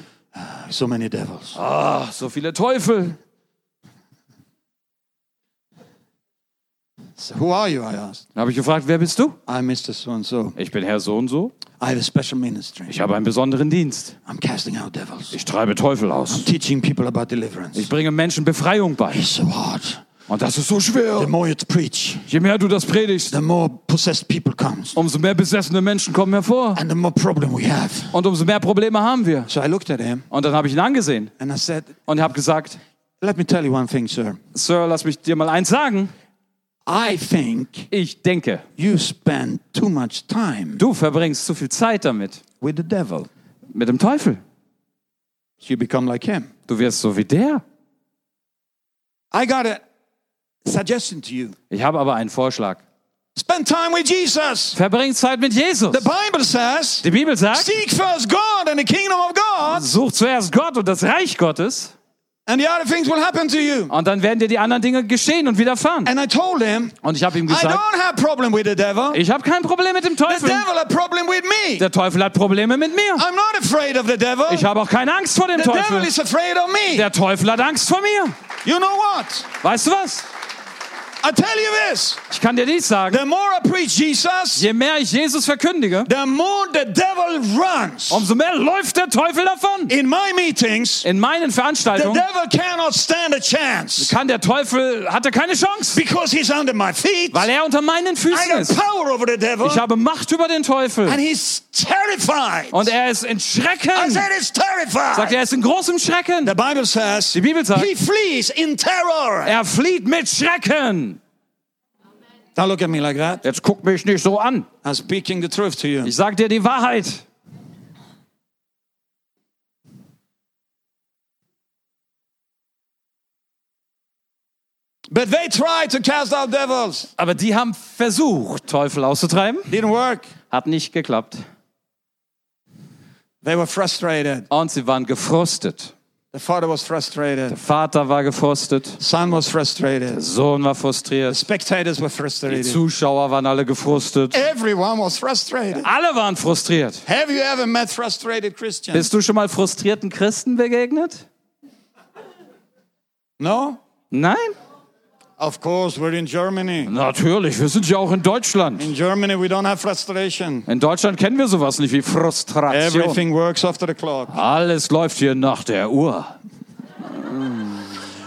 So many devils. Ah, so viele Teufel. So who are you? I asked. Dann habe ich gefragt, wer bist du? I'm Mr. So and so. Ich bin Herr so und so. I have a special ministry. Ich habe einen besonderen Dienst. I'm casting out devils. Ich treibe Teufel aus. Teaching people about deliverance. Ich bringe Menschen Befreiung bei. It's so hard. Und das ist so The schwer. more you preach, Je mehr du das predigst, the more possessed people comes. umso mehr besessene Menschen kommen hervor. And the more problem we have. Und umso mehr Probleme haben wir. So I looked at him Und dann habe ich ihn angesehen and I said, und habe gesagt, Let me tell you one thing, sir. Sir, lass mich dir mal eins sagen. I think Ich denke, you spend too much time du verbringst zu viel Zeit damit. with the devil. Mit dem Teufel. You become like him. Du wirst so wie der. I got a suggestion to you. Ich habe aber einen Vorschlag. Spend time with Jesus. Verbring Zeit mit Jesus. The Bible says, Die Bibel sagt, Seek first God and the kingdom of God, such zuerst Gott und das Reich Gottes and the other things will happen to you. und dann werden dir die anderen Dinge geschehen und widerfahren. And I told him, Und ich habe ihm I gesagt, don't have problem with the devil. ich habe kein Problem mit dem The Teufel. devil a problem with me. Der Teufel hat Probleme mit mir. I'm not afraid of the devil. Ich habe auch keine Angst vor dem The devil Teufel. is afraid of me. Der Teufel hat Angst vor mir. You know what? Weißt du was? I tell you this Ich kann dir dies sagen. the more I preach Jesus, Je mehr ich Jesus verkündige, the more the devil runs. umso mehr läuft der Teufel davon. In my meetings, In meinen the Veranstaltungen devil cannot stand a chance kann der Teufel, hatte keine Chance, because he's under my feet. weil er unter meinen I Füßen got ist. power over the devil, Ich habe Macht über den Teufel and he's terrified. und er ist in I Schrecken. said he's Sagt terrified. er ist in großem Schrecken. The Bible says Die Bibel sagt, he flees in terror. er flieht mit Schrecken. Don't look at me like that. Jetzt guck mich nicht so an. I'm speaking the truth to you. Ich sag dir die Wahrheit. But they tried to cast out devils. Aber die haben versucht, Teufel auszutreiben. Didn't work. Hat nicht geklappt. They were frustrated. Und sie waren gefrustet. The father was frustrated. Vater war gefrustet. Son was frustrated. Sohn war frustriert. Spectators were Die frustrated. Zuschauer waren alle gefrustet. Everyone was frustrated. Alle waren frustriert. Have you ever met frustrated Christians? Bist du schon mal frustrierten Christen begegnet? No? Nein? Of course, we're in Germany. Natürlich, wir sind ja auch in Deutschland. In Germany, we don't have frustration. In Deutschland kennen wir sowas nicht wie Frustration. Everything works after the clock. Alles läuft hier nach der Uhr.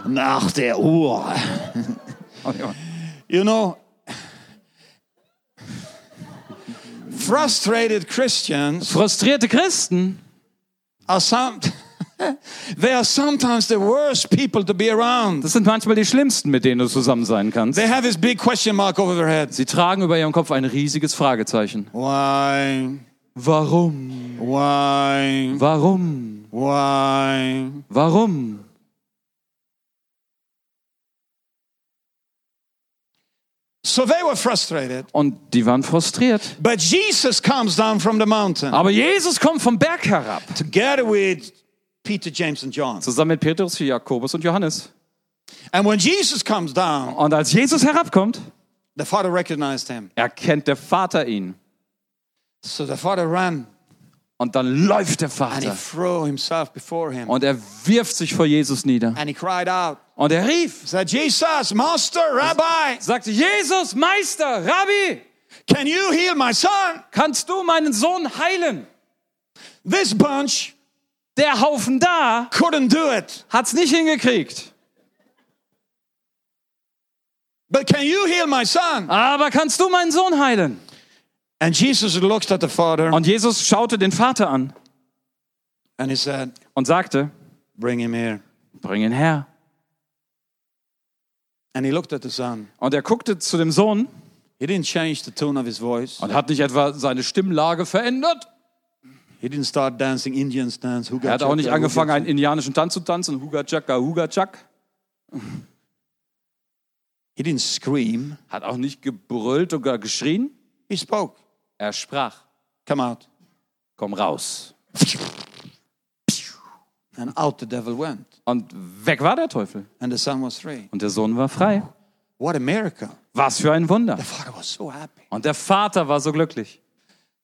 Nach der Uhr. You know, frustrated Christians Frustrierte Christen are some. they are sometimes the worst people to be around. Das sind manchmal die schlimmsten, mit denen du zusammen sein kannst. They have this big question mark over their heads. Sie tragen über ihrem Kopf ein riesiges Fragezeichen. Why? Warum? Why? Warum? Why? Warum? So they were frustrated. Und die waren frustriert. But Jesus comes down from the mountain Aber Jesus kommt vom Berg herab. together with Peter, James, and John. Zusammen mit Petrus, Jakobus und Johannes. And when Jesus comes down, Und als Jesus herabkommt, the Father recognized him. erkennt der Vater ihn. So the Father ran Und dann läuft der and he Vater. threw himself before him. Und er wirft sich vor Jesus nieder. And he cried out, Und er rief, said, Jesus, Master, Rabbi, sagte, Jesus, Meister, Rabbi, can you heal my son? kannst du meinen Sohn heilen? This bunch Der Haufen da couldn't do it. hat's nicht hingekriegt. But can you heal my son? Aber kannst du meinen Sohn heilen? And Jesus looked at the Father Und Jesus schaute den Vater an and he said, und sagte, Bring him here. bring ihn her. And he looked at the son. Und er guckte zu dem Sohn He didn't change the tone of his voice. und hat nicht etwa seine Stimmlage verändert. He didn't start dancing Indians dance. Er hat auch nicht angefangen, einen indianischen Tanz zu tanzen, Huga Chaka, Huga Chak. He didn't scream. Hat auch nicht gebrüllt oder geschrien. He spoke. Er sprach, Come out. komm raus. And out the devil went. Und weg war der Teufel. And the son was free. Und der Sohn war frei. What a miracle. Was für ein Wunder. The father was so happy. Und der Vater war so glücklich.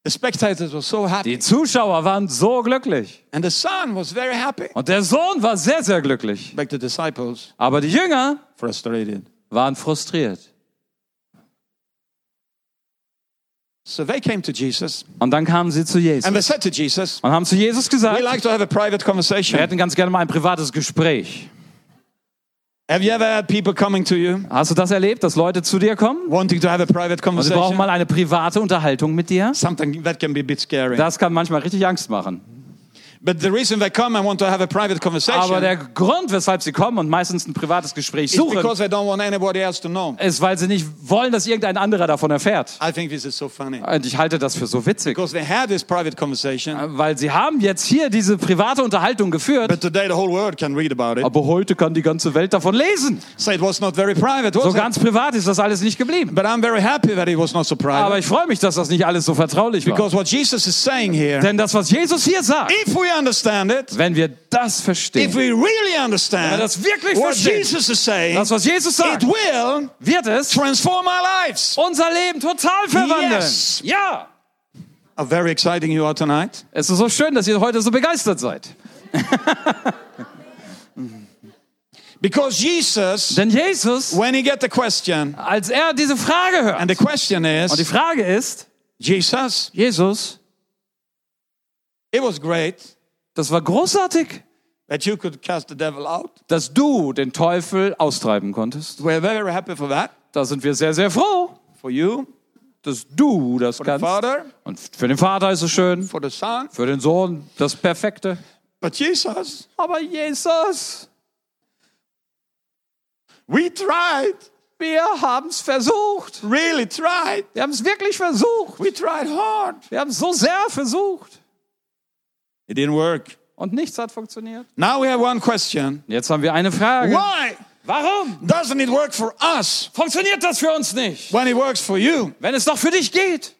Die Zuschauer waren so glücklich. And the son was very happy. Und der Sohn war sehr, sehr glücklich. Aber die Jünger frustrated. waren frustriert. So they came to Jesus Und dann kamen sie zu Jesus and they said to Jesus, und haben zu Jesus We gesagt, like to have a private wir hätten ganz gerne mal ein privates Gespräch. Have you ever had people coming to you Hast du das erlebt, dass Leute zu dir kommen wanting to have a private und sie brauchen conversation? mal eine private Unterhaltung mit dir? Something that can be a bit scary. Das kann manchmal richtig Angst machen. Aber conversation der Grund, weshalb sie kommen und meistens ein privates Gespräch is suchen, because they don't want anybody else to know. ist, weil sie nicht wollen, dass irgendein anderer davon erfährt. I think this is so funny. Und ich halte das für so witzig. Because they had this private conversation, Weil sie haben jetzt hier diese private Unterhaltung geführt, but today the whole world can read about it. aber heute kann die ganze Welt davon lesen. So it was not very private, So it? ganz privat ist das alles nicht geblieben. But I'm very happy that it was not so Aber ich freue mich, dass das nicht alles so vertraulich war. Because what Jesus is saying here, Denn das, was Jesus hier sagt, it, wenn wir das if verstehen, we really wenn wir understand das wirklich what verstehen, Jesus is saying, das, was Jesus it sagt, will wird es transform our lives. unser Leben total verwandeln. Yes. Ja. How very exciting you are tonight. Es ist so schön, dass ihr heute so begeistert seid. Because Jesus, Denn Jesus, when he get the question, als er diese Frage hört, and the question und die is, Frage ist, Jesus, Jesus, it was great das war großartig, that you could cast the devil out. dass du den Teufel austreiben konntest. We're very happy for that. Da sind wir sehr, sehr froh, For you, dass du das for the kannst. Father, Und für den Vater ist es schön, for the Son. für den Sohn das Perfekte. But Jesus, Aber Jesus, we tried, wir haben es versucht. really tried. Wir haben es wirklich versucht. We tried hard. Wir haben es so sehr versucht. It didn't work. Und nichts hat funktioniert. Now we have one question. Jetzt haben wir eine Frage. Why Warum doesn't it work for us funktioniert das für uns nicht? when it works for you? Wenn es doch für dich geht.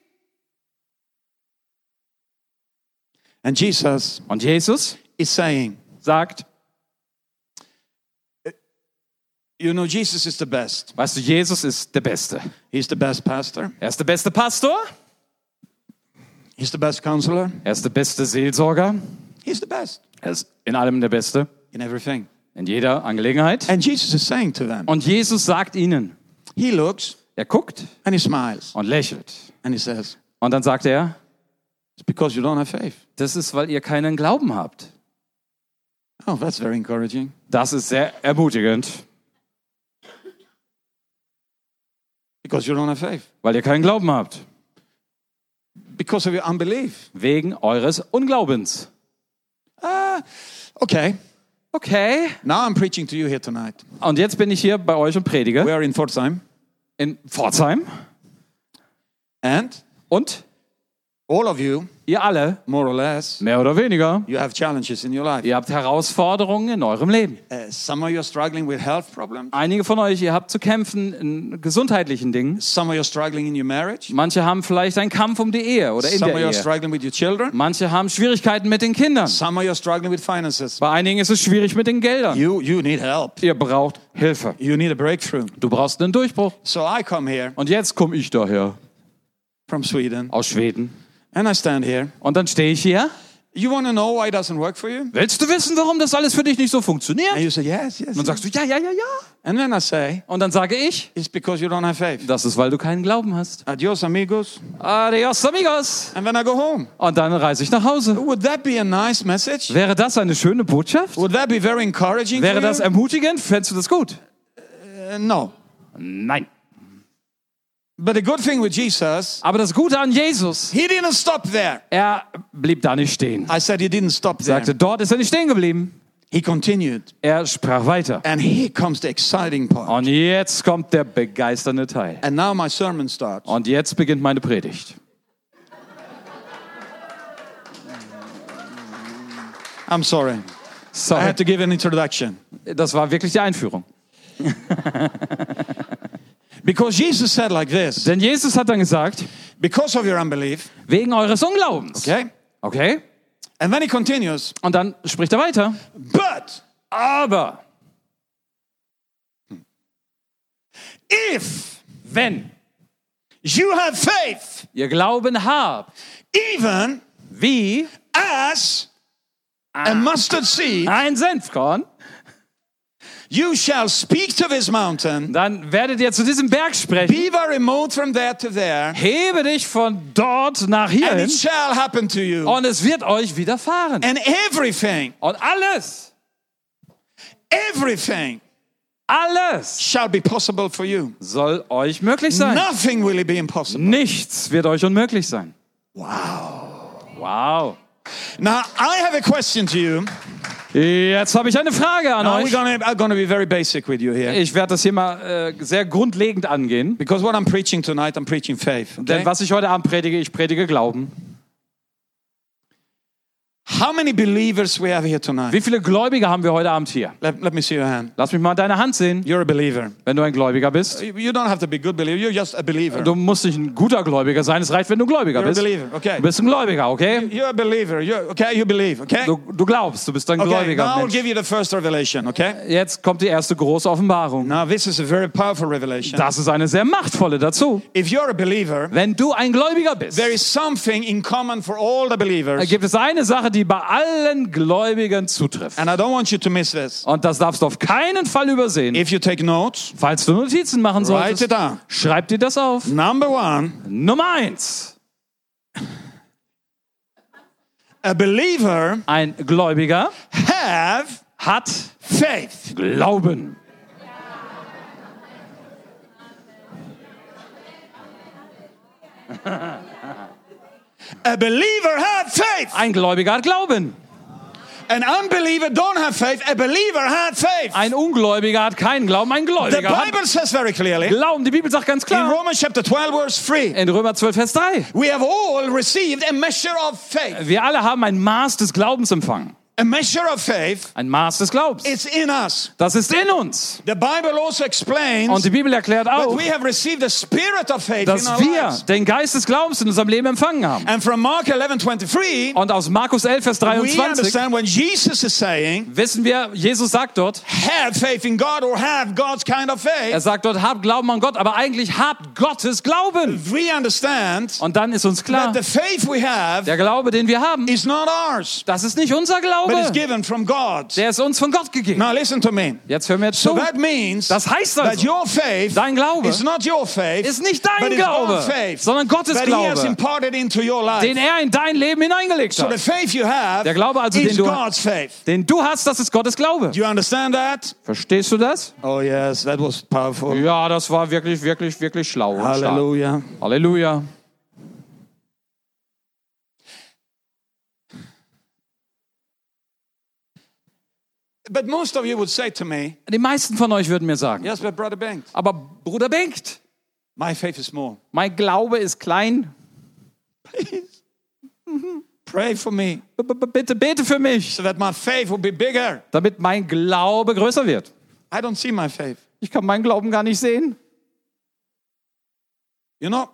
And Jesus Und Jesus is saying, sagt, you know, Jesus is the best. weißt du, Jesus ist der Beste. He's the best pastor. Er ist der beste Pastor, He's the best counselor. er ist der beste Seelsorger, He's the best er ist in allem der Beste, in everything. in jeder Angelegenheit. And Jesus is saying to them, Und Jesus sagt ihnen, He looks er guckt and he smiles und lächelt. and he says, Und dann sagt er, It's because you don't have faith. das ist, weil ihr keinen Glauben habt. Oh, that's very encouraging. Das ist sehr ermutigend, Because you don't have faith. weil ihr keinen Glauben habt. Because of your unbelief. Wegen eures Unglaubens. Ah, okay. Okay. Now I'm preaching to you here tonight. Und jetzt bin ich hier bei euch und predige We are in Pforzheim. in Pforzheim. And Und all of you, ihr alle, more or less, mehr oder weniger, you have challenges in your life. ihr habt Herausforderungen in eurem Leben. Uh, some of you are struggling with health problems. Einige von euch, ihr habt zu kämpfen in gesundheitlichen Dingen. Some of you are struggling in your marriage. Manche haben vielleicht einen Kampf um die Ehe oder in Some of der you are Ehe. struggling with your children. Manche haben Schwierigkeiten mit den Kindern. Some of you are struggling with finances. Bei einigen ist es schwierig mit den Geldern. You, you need help. Ihr braucht Hilfe. You need a breakthrough. Du brauchst einen Durchbruch. So I come here Und jetzt komme ich daher from Sweden aus Schweden. And I stand here. Und dann stehe ich hier. You want to know why it doesn't work for you? Willst du wissen, warum das alles für dich nicht so funktioniert? And you say, yes, yes. Und dann sagst du, ja, ja, ja, ja. And then I say, Und dann sage ich, it's because you don't have faith. das ist, weil du keinen Glauben hast. Adios, amigos. Adios, amigos. And then I go home. Und dann reise ich nach Hause. Would that be a nice message? Wäre das eine schöne Botschaft? Would that be very encouraging Wäre das ermutigend? Fändest du das gut? Uh, no. Nein. But the good thing with Jesus, Aber das Gute an Jesus, he didn't stop there. er blieb da nicht stehen. I said he didn't stop there. Sagte, dort ist er nicht stehen geblieben. He continued. Er sprach weiter. And here comes the exciting part. Und jetzt kommt der begeisternde Teil. And now my sermon starts. Und jetzt beginnt meine Predigt. I'm sorry. I Sorry, had to give an introduction. das war wirklich die Einführung. Because Jesus said like this Denn Jesus hat dann gesagt, because of your unbelief, wegen eures Unglaubens. okay? Okay? And then he continues, Und dann spricht er weiter. but Aber if wenn you have faith, ihr Glauben habt, even wie as a mustard seed, ein Senfkorn, you shall speak to this mountain, dann werdet ihr zu diesem Berg sprechen. be thou removed from there to there, Hebe dich von dort nach and hierhin it shall happen to you. und es wird euch widerfahren. And everything, Und alles, everything alles shall be possible for you. soll euch möglich sein. Nothing will be impossible. Nichts wird euch unmöglich sein. Wow. Wow. Now, I have a question to you. Jetzt habe ich eine Frage an Now, euch. gonna, here. Ich werde das hier mal äh, sehr grundlegend angehen. Because what I'm preaching tonight, I'm preaching faith. Okay? Denn was ich heute Abend predige, ich predige Glauben. How many believers we have here tonight? Wie viele Gläubige haben wir heute Abend hier? Let, let me see your hand. Lass mich mal deine Hand sehen, You're a believer. wenn du ein Gläubiger bist. You don't have to be a good believer. You're just a believer. Du musst nicht ein guter Gläubiger sein, es reicht, wenn du ein Gläubiger You're a bist. believer. Okay. Du bist ein Gläubiger, okay? You're a believer. You're, okay, you believe. Okay. Du, du glaubst, du bist ein Okay. Gläubiger. Now I'll give you the first revelation. Okay. Jetzt kommt die erste große Offenbarung. Now this is a very powerful revelation. Das ist eine sehr machtvolle dazu. If you're a believer, Wenn du ein Gläubiger bist, there is something in common for all the believers. gibt es eine Sache, die bei allen Gläubigen zutrifft. And I don't want you to miss this. Und das darfst du auf keinen Fall übersehen. If you take notes, Falls du Notizen machen write solltest, it down. schreib dir das auf. Number one, Nummer eins. a believer Ein Gläubiger have hat faith. Glauben. A believer have faith. Ein Gläubiger hat Glauben. An unbeliever don't have faith. A believer had faith. Ein Ungläubiger hat keinen Glauben. Ein The Gläubiger hat Bible says very clearly Glauben. Die Bibel sagt ganz in klar Romans chapter 12 verse 3, in Römer 12, Vers 3. we have all received a measure of faith. Wir alle haben ein Maß des Glaubens empfangen. A measure of faith Ein Maß des Glaubens. is in us. Das ist in uns. The Bible also explains Und die Bibel erklärt that auch, we have received the spirit of faith in dass our wir lives. den Geist des Glaubens in unserem Leben empfangen haben. And from Mark 11:23, Und aus Markus 11, Vers we 23 understand when Jesus is saying, wissen wir, Jesus sagt dort, have faith in God or have God's kind of er faith. sagt dort, habt Glauben an Gott, aber eigentlich habt Gottes Glauben. We understand Und dann ist uns klar, that the faith we have der Glaube, den wir haben, is not ours, das ist nicht unser is Glaube. given from God. Der ist uns von Gott gegeben. Now listen to me. Jetzt hören wir So zu. that means Das heißt that also, your faith dein Glaube is not your faith, ist nicht but dein Glaube, God's faith sondern Gottes that He has Glaube, imparted into your life. den er in dein Leben hineingelegt So the hat. faith you have Der Glaube also, is den du- God's faith. Den du hast, das ist Gottes Glaube. Do you understand that? Verstehst du das? Oh yes, that was powerful. Ja, das war wirklich, wirklich, wirklich schlau. Hallelujah. Halleluja. But most of you would say to me, Die meisten von euch würden mir sagen, yes, but Brother Bengt, aber Bruder Bengt, my faith is small. mein Glaube ist klein. Please, pray for me B -b Bitte bete für mich, so that my faith will be bigger. damit mein Glaube größer wird. I don't see my faith. Ich kann meinen Glauben gar nicht sehen. You know,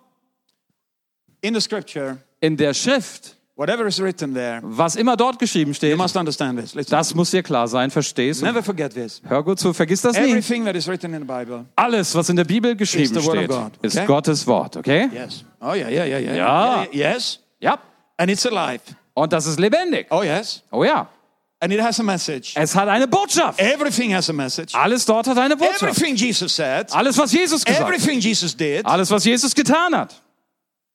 in the scripture, In der Schrift, whatever is written there, was immer dort geschrieben steht, das muss dir klar sein, verstehst du? Never forget this. Hör gut zu, vergiss das nie. Everything that is written in the Bible. Alles, was in der Bibel geschrieben steht, God, ist? Gottes Wort, okay? Yes. Oh yeah, yeah, yeah, yeah. Ja. Yes. Ja. And it's alive. Und das ist lebendig. Oh yes. Oh ja. And it has a message. Es hat eine Botschaft. Everything has a message. Alles dort hat eine Botschaft. Everything Jesus said, Alles, was Jesus gesagt hat. everything Jesus did, Alles, was Jesus getan hat.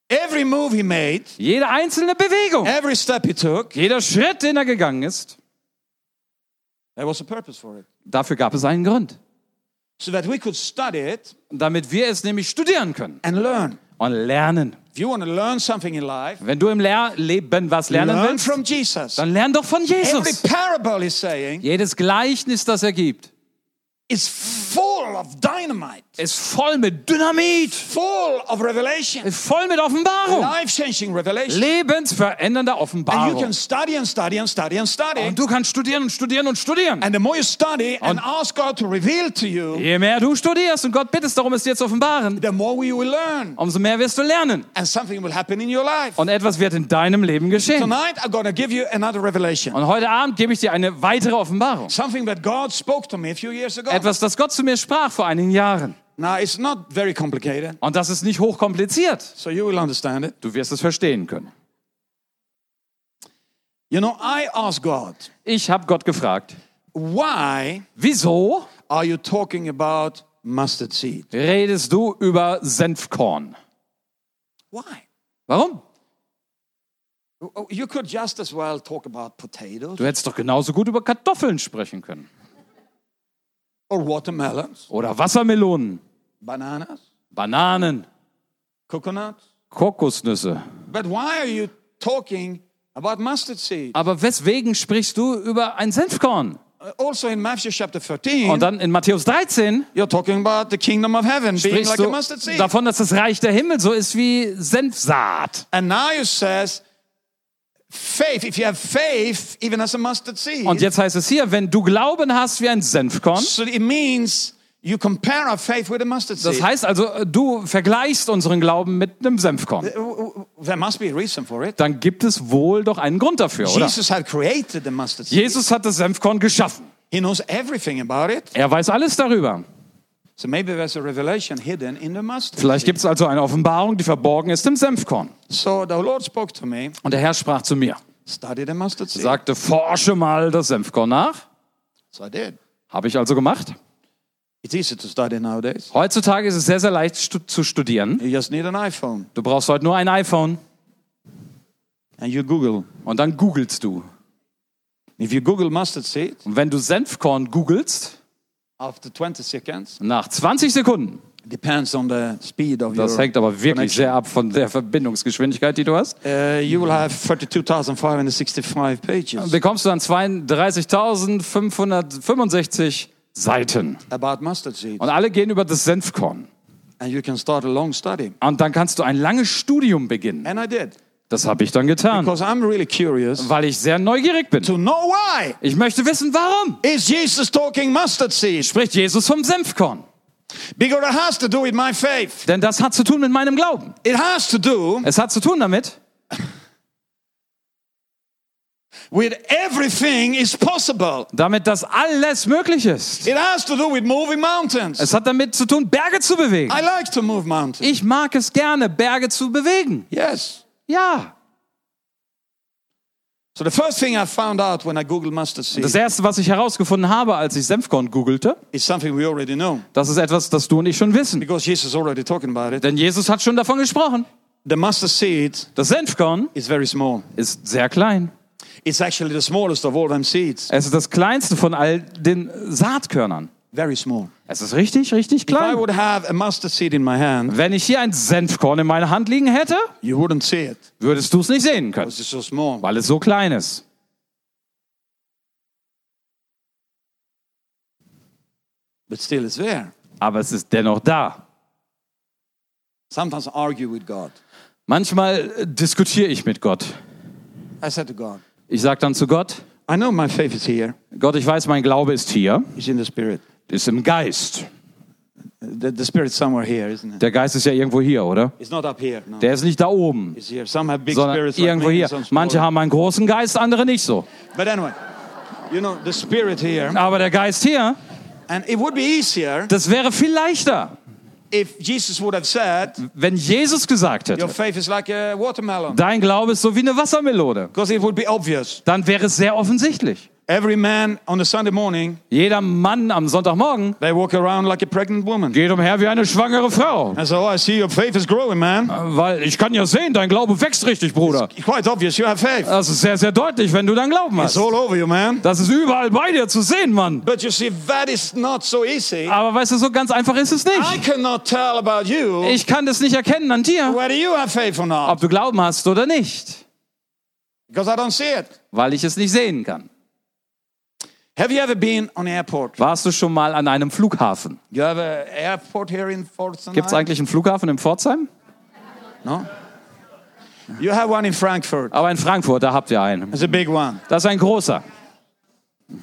Every move he made, Jede einzelne Bewegung. every step he took, Jeder Schritt, den er gegangen ist. there was a purpose for it. Dafür gab es einen Grund. So that we could study it Damit wir es nämlich studieren können and learn. und lernen. If you want to learn something in life, Wenn du im Lehr Leben was lernen learn willst, from Jesus. dann lern doch von Every Jesus. parable he's saying Jedes Gleichnis, das er gibt, is full of dynamite, ist voll mit Dynamit, full of revelation, ist voll mit Offenbarung. life-changing revelation. Lebensverändernde And you Offenbarung. can study and study and study and study. Und du kannst studieren und studieren und studieren. And the more you study and ask God to reveal to you, Je mehr du studierst und Gott bittest darum, es dir zu offenbaren, the more you will learn. umso mehr wirst du lernen. And something will happen in your life. Und etwas wird in deinem Leben geschehen. Tonight, I'm to give you another revelation. Und heute Abend gebe ich dir eine weitere Offenbarung. Something that God spoke to me a few years ago. Etwas, das Gott zu mir sprach vor einigen Jahren. Now, it's not very complicated, Und das ist nicht hochkompliziert. so you will understand it. Du wirst es verstehen können. You know, I asked God, Ich habe Gott gefragt, why wieso are you talking about mustard seed? redest du über Senfkorn? Why? Warum? Oh, You could just as well talk about potatoes Du hättest doch genauso gut über Kartoffeln sprechen können. Or watermelons, Oder Wassermelonen, bananas, Bananen, coconuts. Kokosnüsse. But why are you talking about mustard seed? Aber weswegen sprichst du über ein Senfkorn? Also in Matthew chapter 13, Und dann in Matthäus 13 you're talking about the kingdom of heaven being like a mustard seed. davon, dass das Reich der Himmel so ist wie Senfsaat. And now it says, faith, if you have faith, even as a mustard seed, Und jetzt heißt es hier, wenn du Glauben hast wie ein Senfkorn, so it means you compare our faith with a mustard das seed. heißt also, du vergleichst unseren Glauben mit einem Senfkorn. There must be a reason for it. Dann gibt es wohl doch einen Grund dafür, oder? Jesus had created the mustard seed. Jesus hat das Senfkorn geschaffen. He knows everything about it. Er weiß alles darüber. So maybe there's a revelation hidden in the mustard Vielleicht gibt es also eine Offenbarung, die verborgen ist im Senfkorn. So the Lord spoke to me. Und der Herr sprach zu mir. Sagte, forsche mal das Senfkorn nach. So I did. Habe ich also gemacht. It's easy to study nowadays. Heutzutage ist es sehr, sehr leicht stu zu studieren. You just need an iPhone Du brauchst heute nur ein iPhone and you Google. und dann googelst du. If you Google mustard seed, Und wenn du Senfkorn googelst, after 20 seconds, nach 20 Sekunden, depends on the speed of das your hängt aber wirklich connection. sehr ab von der Verbindungsgeschwindigkeit, die du hast, Uh, you will have 32,565 pages bekommst du dann 32.565 Seiten. about mustard seeds. Und alle gehen über das Senfkorn. And you can start a long study. Und dann kannst du ein langes Studium beginnen. And I did. Das habe ich dann getan, really curious weil ich sehr neugierig bin. to know why Ich möchte wissen, warum is Jesus talking mustard seed? spricht Jesus vom Senfkorn? Because it has to do with my faith. Denn das hat zu tun mit meinem Glauben. It has to do Es hat zu tun damit, with everything is possible. damit das alles möglich ist. It has to do with moving mountains. Es hat damit zu tun, Berge zu bewegen. I like to move mountains. Ich mag es gerne, Berge zu bewegen. Yes. Ja. So the first thing I found out when I googled mustard seed Das erste, was ich herausgefunden habe, als ich Senfkorn googelte, is something we already know das ist etwas, das du und ich schon wissen. because Jesus already talking about it. Denn Jesus hat schon davon gesprochen. The mustard seed Das Senfkorn is very small. ist sehr klein. It's actually the smallest of all them seeds. Es ist das kleinste von all den Saatkörnern. Very small. Es ist richtig, richtig If I klein. would have a mustard seed in my hand, Wenn ich hier ein Senfkorn in meiner Hand liegen hätte, you wouldn't see it würdest du es nicht sehen können, because it's so small. weil es so klein ist. But still, it's there. Aber es ist dennoch da. Sometimes I argue with God. Manchmal äh, diskutiere ich mit Gott. I said to God, Ich sage dann zu Gott, I know my faith is here. Gott, ich weiß, mein Glaube ist hier, It's in the spirit. Ist im Geist. The, the spirit's somewhere here, isn't it? Der Geist ist ja irgendwo hier, oder? It's not up here. No. Der ist nicht da oben, It's here. Some have big sondern spirits like irgendwo me, hier. and some small. Manche haben einen großen Geist, andere nicht so. But anyway, you know, the spirit here. Aber der Geist hier, And it would be easier das wäre viel leichter, if Jesus would have said, wenn Jesus gesagt Your hätte, faith is like a watermelon. dein Glaube ist so wie eine Wassermelone. Because it would be obvious. Dann wäre es sehr offensichtlich. Every man on a Sunday morning, Jeder Mann am Sonntagmorgen they walk around like a pregnant woman. geht umher wie eine schwangere Frau. And so, oh, I see your faith is growing, man. Weil ich kann ja sehen, dein Glaube wächst richtig, Bruder. Quite obvious, you have faith. Das ist sehr, sehr deutlich, wenn du deinen Glauben It's hast. all over you, man. Das ist überall bei dir zu sehen, Mann. But you see, that is not so easy. Aber weißt du, so ganz einfach ist es I nicht. cannot tell about you Ich kann das nicht erkennen an dir, whether you have faith or ob not. du Glauben hast oder nicht, Because I don't see it. weil ich es nicht sehen kann. Have you ever been on airport? Warst du schon mal an einem Flughafen? You have an airport here in Fort Gibt es eigentlich einen Flughafen in Pforzheim? No? You have one in Frankfurt. Aber in Frankfurt, da habt ihr einen. It's a big one. Das ist ein großer,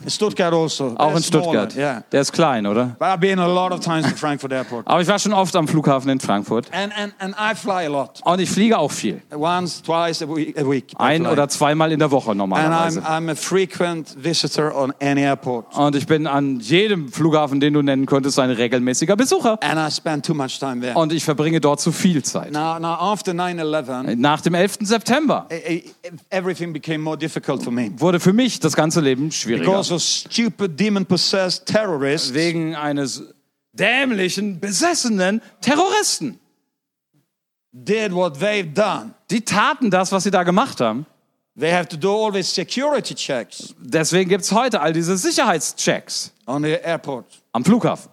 Stuttgart also. auch in Stuttgart. smaller, Yeah. Der ist klein, oder? But I've been a lot of times to Frankfurt Airport. Aber ich war schon oft am Flughafen in Frankfurt. And, and, and I fly a lot. Und ich fliege auch viel. Once, twice a week. A week Ein oder zweimal in der Woche and I'm, normalerweise. I'm a frequent visitor on any airport. Und ich bin an jedem Flughafen, den du nennen könntest, ein regelmäßiger Besucher. And I spend too much time there. Und ich verbringe dort zu viel Zeit. Now, now after 9-11, Nach dem 11. September eh, eh, everything became more difficult for me. wurde für mich das ganze Leben schwieriger. Because of stupid demon-possessed terrorists Wegen eines dämlichen, besessenen Terroristen. did what they've done. Die taten das, was sie da gemacht haben. They have to do all these security checks Deswegen gibt es heute all diese Sicherheitschecks on the airport. am Flughafen.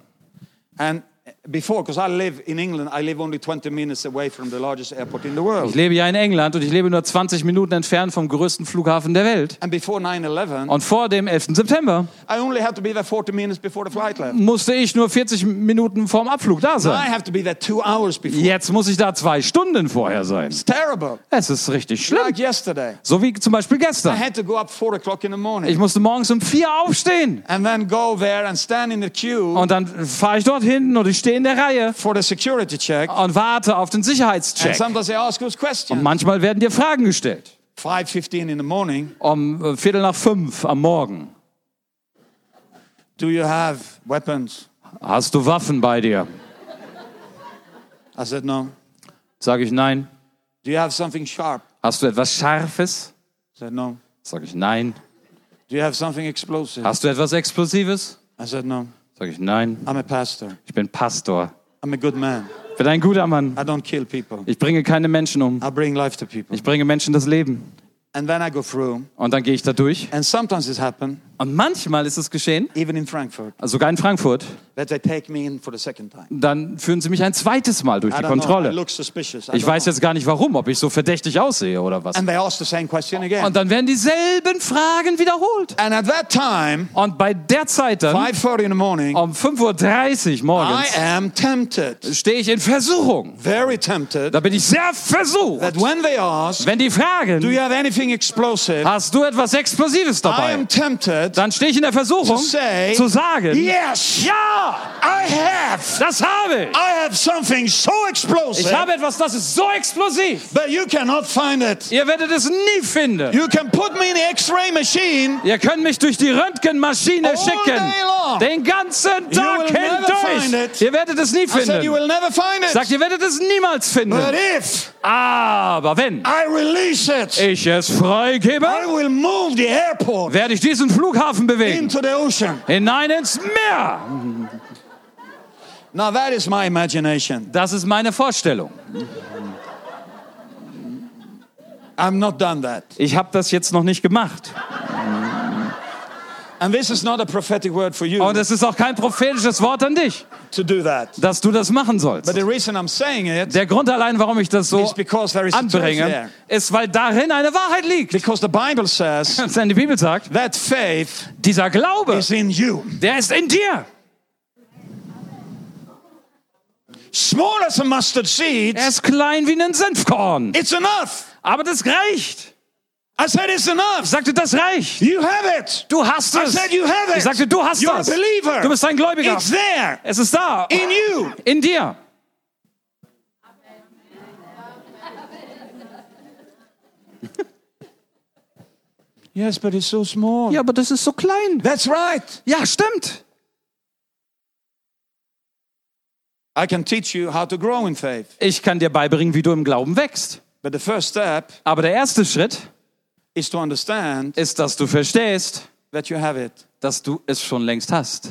And before, because I live in England, I live only 20 minutes away from the largest airport in the Ich world. lebe ja in England und ich lebe nur 20 Minuten entfernt vom größten Flughafen der Welt. And before 9-11, Und vor dem 11. September I only had to be there 40 minutes before the flight left. musste ich nur 40 Minuten vorm Abflug da Now I sein. have to be there two hours before. Jetzt muss ich da zwei Stunden vorher sein. It's terrible. Es ist richtig schlimm. Like yesterday. So wie zum Beispiel I gestern. had to go up 4 o'clock in the morning Ich musste morgens um vier aufstehen. and then go there and stand in the queue Und dann fahre ich dort hinten und ich stehe in der Reihe for the security check. und warte auf den Sicherheitscheck. questions. Manchmal werden dir Fragen gestellt. 5.15 in the morning, Um äh, Viertel nach fünf am Morgen. do you have weapons? Hast du Waffen bei dir? I said, no. Sage ich nein. Do you have something sharp? Hast du etwas Scharfes? said, No. Sag ich, nein. Do you have something explosive? Hast du etwas Explosives? I said, No. Sag ich, nein. I'm a pastor. Ich bin Pastor. I'm a good man. Ich bin ein guter Mann. I don't kill people. Ich bringe keine Menschen um. I bring life to people. Ich bringe Menschen das Leben. And then I go through. Und dann gehe ich da durch. And sometimes it happens, Und manchmal ist es geschehen, even in Frankfurt, also sogar in Frankfurt, that they take me in for the second time. dann führen sie mich ein zweites Mal durch I die don't know. I Kontrolle. look suspicious. I Ich don't weiß know. jetzt gar nicht warum, ob ich so verdächtig aussehe oder was. And they ask the same question again. Und dann werden dieselben Fragen wiederholt. And at that time, Und bei der Zeit dann, 5:30 in the morning, um 5.30 Uhr I morgens, am tempted, stehe ich in Versuchung. very tempted, Da bin ich sehr versucht. that when they ask, Wenn die "Do fragen, you have anything explosive?" hast du etwas Explosives I dabei? am tempted Dann stehe ich in der Versuchung say, zu sagen, "Yes, ja, I have. das habe ich. I have something so explosive, Ich habe etwas, das ist so explosiv. but you cannot find it. Ihr werdet es nie finden. You can put me in the X-ray machine, Ihr könnt mich durch die Röntgenmaschine All schicken. day long. Den ganzen Tag will never find hindurch. it. Ihr werdet es nie I said, "You finden. will never find it." Sagt, ihr werdet es niemals finden. But if Aber wenn I release it, ich es freigebe, I will move the airport werde ich diesen Flughafen bewegen. into the ocean. Hinein ins Meer. Now that is my imagination. Das ist meine Vorstellung. I'm not done that. Ich habe das jetzt noch nicht gemacht. And this is not a prophetic word for you Und es ist auch kein prophetisches Wort an dich, to do that. dass du das machen sollst. But the reason I'm saying it Der Grund allein, warum ich das so is because there is a truth anbringe, there. ist, weil darin eine Wahrheit liegt. Because the Bible says Denn die Bibel sagt, that faith dieser Glaube, is in you. der ist in dir. Small as a mustard seed, Er ist klein wie ein Senfkorn. it's enough. Aber das reicht. I said it's Ich enough. sagte, das reicht. You have it. Du hast I es. said you have Ich it. sagte, du hast You're a das. believer. Du bist ein Gläubiger. It's there Es ist da. in you. In dir. Yes, but it's so small. Ja, aber das ist so klein. That's right. Ja, stimmt. I can teach you how to grow in faith. Ich kann dir beibringen, wie du im Glauben wächst. But the first step Aber der erste Schritt ist, dass du verstehst, that you have it. dass du es schon längst hast.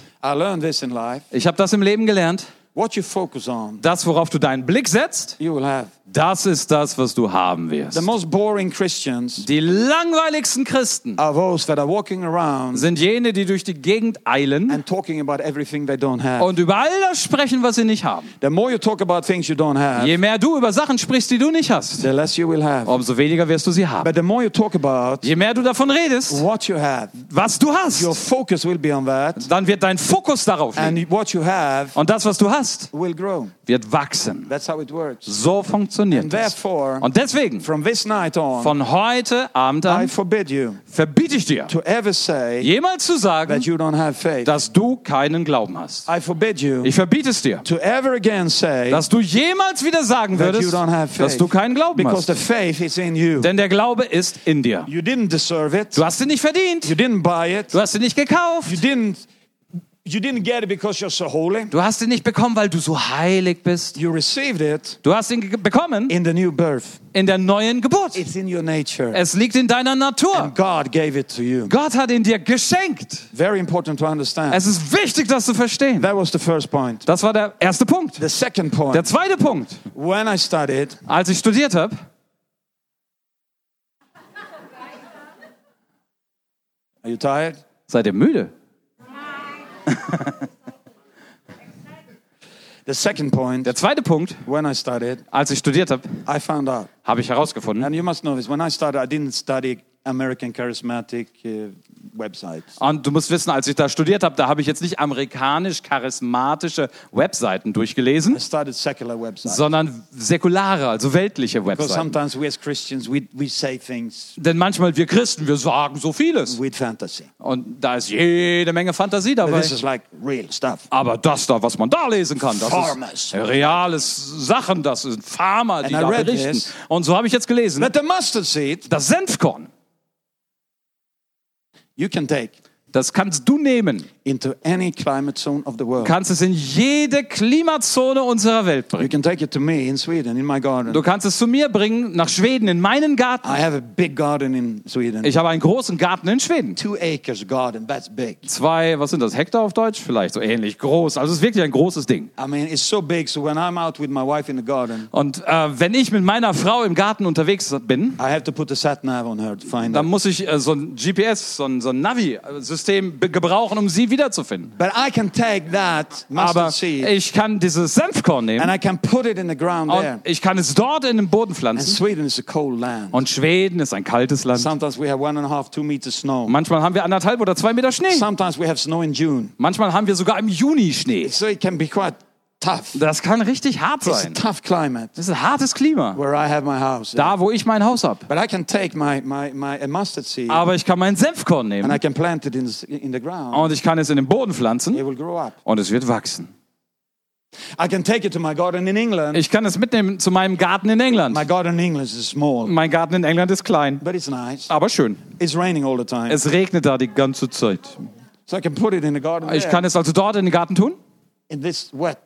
Ich habe das im Leben gelernt. What you focus on, Das, worauf du deinen Blick setzt, you will have. das ist das, was du haben wirst. The most boring Christians Die langweiligsten Christen are those that are walking around sind jene, die durch die Gegend eilen and talking about everything they don't have. und über all das sprechen, was sie nicht haben. The more you talk about things you don't have, Je mehr du über Sachen sprichst, die du nicht hast, the less you will have. umso weniger wirst du sie haben. But the more you talk about Je mehr du davon redest, what you have, was du hast, your focus will be on that, dann wird dein Fokus darauf liegen. and what you have Und das, was du hast, will grow. wird wachsen. That's how it works. So funktioniert therefore, Und deswegen, from this night on, von heute Abend I an, forbid you verbiete ich dir, to ever say jemals zu that sagen, you don't have faith. dass du keinen Glauben hast. I forbid you Ich verbiete es dir, to ever again say dass du jemals wieder sagen that you würdest, don't have dass du keinen Glauben Because the hast. faith is in you. Denn der Glaube ist in dir. You didn't deserve it. Du hast ihn nicht verdient. You didn't buy it. Du hast ihn nicht gekauft. Du hast ihn nicht bekommen, weil du so heilig bist. You received it Du hast ihn bekommen in the new birth. in der neuen Geburt. It's in your nature. Es liegt in deiner Natur. God gave it to you. Gott hat ihn dir geschenkt. Very important to understand. Es ist wichtig, das zu verstehen. That was the first point. Das war der erste Punkt. The second Der zweite Punkt. When I studied, Als ich studiert habe, are you tired? seid ihr müde? The second point. Der zweite Punkt, When I studied, als ich studiert habe, I found out. habe ich herausgefunden. And you must know this. When I started, I didn't study American charismatic uh, websites. Und du musst wissen, als ich da studiert habe, da habe ich jetzt nicht amerikanisch-charismatische Webseiten durchgelesen, sondern säkulare, also weltliche Webseiten. we we, we say things Denn manchmal wir Christen, wir sagen so vieles. Und da ist jede Menge Fantasie dabei. this is like real stuff. Aber das da, was man da lesen kann, das Farmers. ist reales Sachen, das sind Farmer, die And da berichten. this. Und so habe ich jetzt gelesen, the mustard seed, das Senfkorn, you can take. Das kannst du nehmen. into any climate zone of the world. Kannst es in jede Klimazone unserer Welt You bringen. can take it to me in Sweden, in my garden. Du kannst es zu mir bringen, nach Schweden, in meinen Garten. I have a big garden in Sweden. Ich habe einen großen Garten in Schweden. Two acres garden, that's big. Zwei, was sind das, Hektar auf Deutsch? Vielleicht so ähnlich groß. Also es ist wirklich ein großes Ding. I mean, it's so big, so when I'm out with my wife in the garden, Und äh, wenn ich mit meiner Frau im Garten unterwegs bin, I have to put the sat nav on her to find dann muss ich äh, so ein GPS, so ein, so ein Navi-System be- gebrauchen, um sie wiederzufinden. But I can take that Aber ich kann dieses Senfkorn nehmen and I can put it in the ground there. und ich kann es dort in den Boden pflanzen. Sweden is a cold land. Und Schweden ist ein kaltes Land. Sometimes we have one and a half, two meters snow. Manchmal haben wir anderthalb oder zwei Meter Schnee. Sometimes we have snow in June. Manchmal haben wir sogar im Juni Schnee. So it can be quite tough. Das kann richtig hart It's a sein. tough climate Das ist ein hartes Klima. where I have my house. Da, wo ich mein Haus habe. But I can take my, my, my a mustard seed Aber ich kann meinen Senfkorn and I nehmen can plant it in the, in the ground. und ich kann es in den Boden pflanzen It will grow up. und es wird wachsen. I can take it to my garden in England. Ich kann es mitnehmen zu meinem Garten in England. My garden in England is small, Mein Garten in England ist klein, but it's nice. aber schön. It's raining all the time. Es regnet da die ganze Zeit. So I can put it in the garden Ich there, kann es also dort in den Garten tun, in this wet,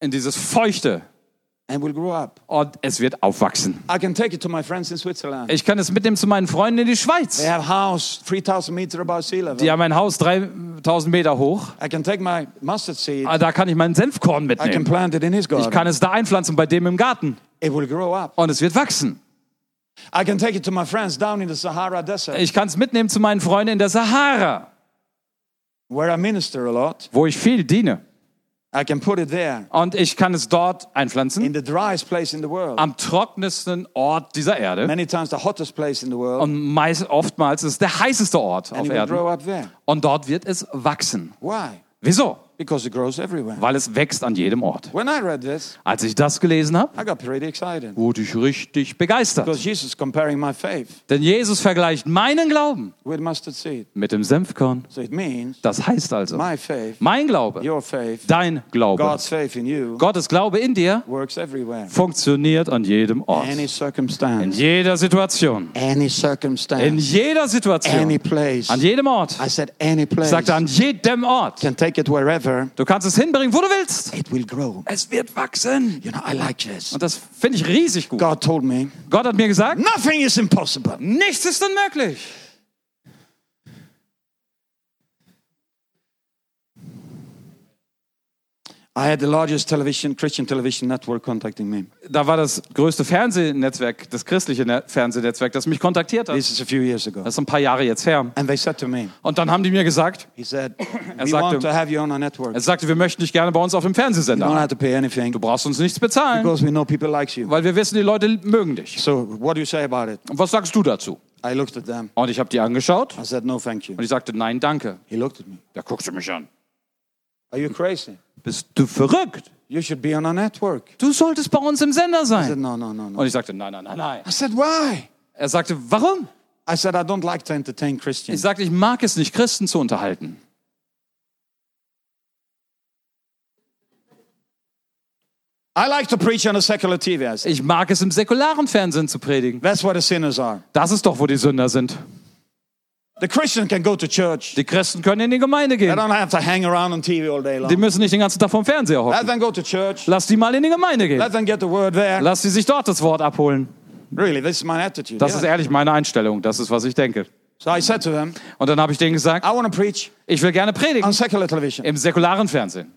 in dieses Feuchte, and will grow up. und es wird aufwachsen. I can take it to my friends in Switzerland. Ich kann es mitnehmen zu meinen Freunden in die Schweiz. They have house 3,000 meters above sea level. Die haben ein Haus 3000 Meter hoch. I can take my mustard seed. Ah, Da kann ich meinen Senfkorn I can mitnehmen. plant it in his Ich garden. kann es da einpflanzen bei dem im Garten It will grow up. und es wird wachsen. I can take it to my friends down in the Sahara Desert, Ich kann es mitnehmen zu meinen Freunden in der Sahara, where I minister a lot. wo ich viel diene. I can put it there, Und ich kann es dort einpflanzen, in the driest place in the world. am trockensten Ort dieser Erde. Many times the hottest place in the world. Und meist, oftmals ist es der heißeste Ort And auf Erden. grow up there. Und dort wird es wachsen. Why? Wieso? Because it grows everywhere. Weil es wächst an jedem Ort. When I read this, Als ich das gelesen habe, I got pretty excited. wurde ich richtig begeistert. Because Jesus is comparing my faith Denn Jesus vergleicht meinen Glauben mit dem Senfkorn. So it means Das heißt also, faith, mein Glaube, faith, dein Glaube, you Gottes Glaube in dir works everywhere. funktioniert an jedem Ort. In jeder Situation. In jeder Situation. An jedem Ort. I said any Ich sagte an jedem Ort. Wherever. Du kannst es hinbringen, wo du willst. It will grow. Es wird wachsen. You know, I like this. Und das finde ich riesig gut. God told me, Gott hat mir gesagt, nothing is impossible. nichts ist unmöglich. I had the largest television, Christian television network contacting me. Da war das größte Fernsehnetzwerk, das christliche Ne- Fernsehnetzwerk, das mich kontaktiert hat. This is a few years ago. Das ist ein paar Jahre jetzt her. And they said to me, Und dann haben die mir gesagt, he said, Er sagte- want to have you on our network. er sagte, wir möchten dich gerne bei uns auf dem You don't Fernsehsender. have to pay anything Du brauchst uns nichts bezahlen, because we know people like you. weil wir wissen, die Leute mögen dich. So what do you say about it? Und was sagst du dazu? I looked at them. Und ich habe die angeschaut I said, no, thank you. und ich sagte, nein, danke. He looked at me. Da guckst du mich an. Are you crazy? Bist du verrückt? You should be on our network. Du solltest bei uns im Sender I said, sein. no, no, no, no. Und ich sagte, nein, nein, nein, nein. I said, why? Er sagte, warum? I said, I don't like to entertain Ich Christians. sagte, ich mag es nicht, Christen zu unterhalten. I like to preach on a secular TV. Ich mag es, im säkularen Fernsehen zu predigen. that's where the sinners are. Das ist doch, wo die Sünder sind. The Christian can go to church. Die Christen können in die Gemeinde They gehen. don't have to hang around on TV all day Die long. müssen nicht den ganzen Tag vom Fernseher Let hocken. them go to church. Lass die mal in die Gemeinde gehen. Let them get the word there. Lass sie sich dort das Wort abholen. Really, this is my attitude. Das yeah. ist ehrlich meine Einstellung. Das ist, was ich denke. So I said to them, Und dann habe ich denen gesagt, I want to preach ich will gerne predigen on secular television. im säkularen Fernsehen.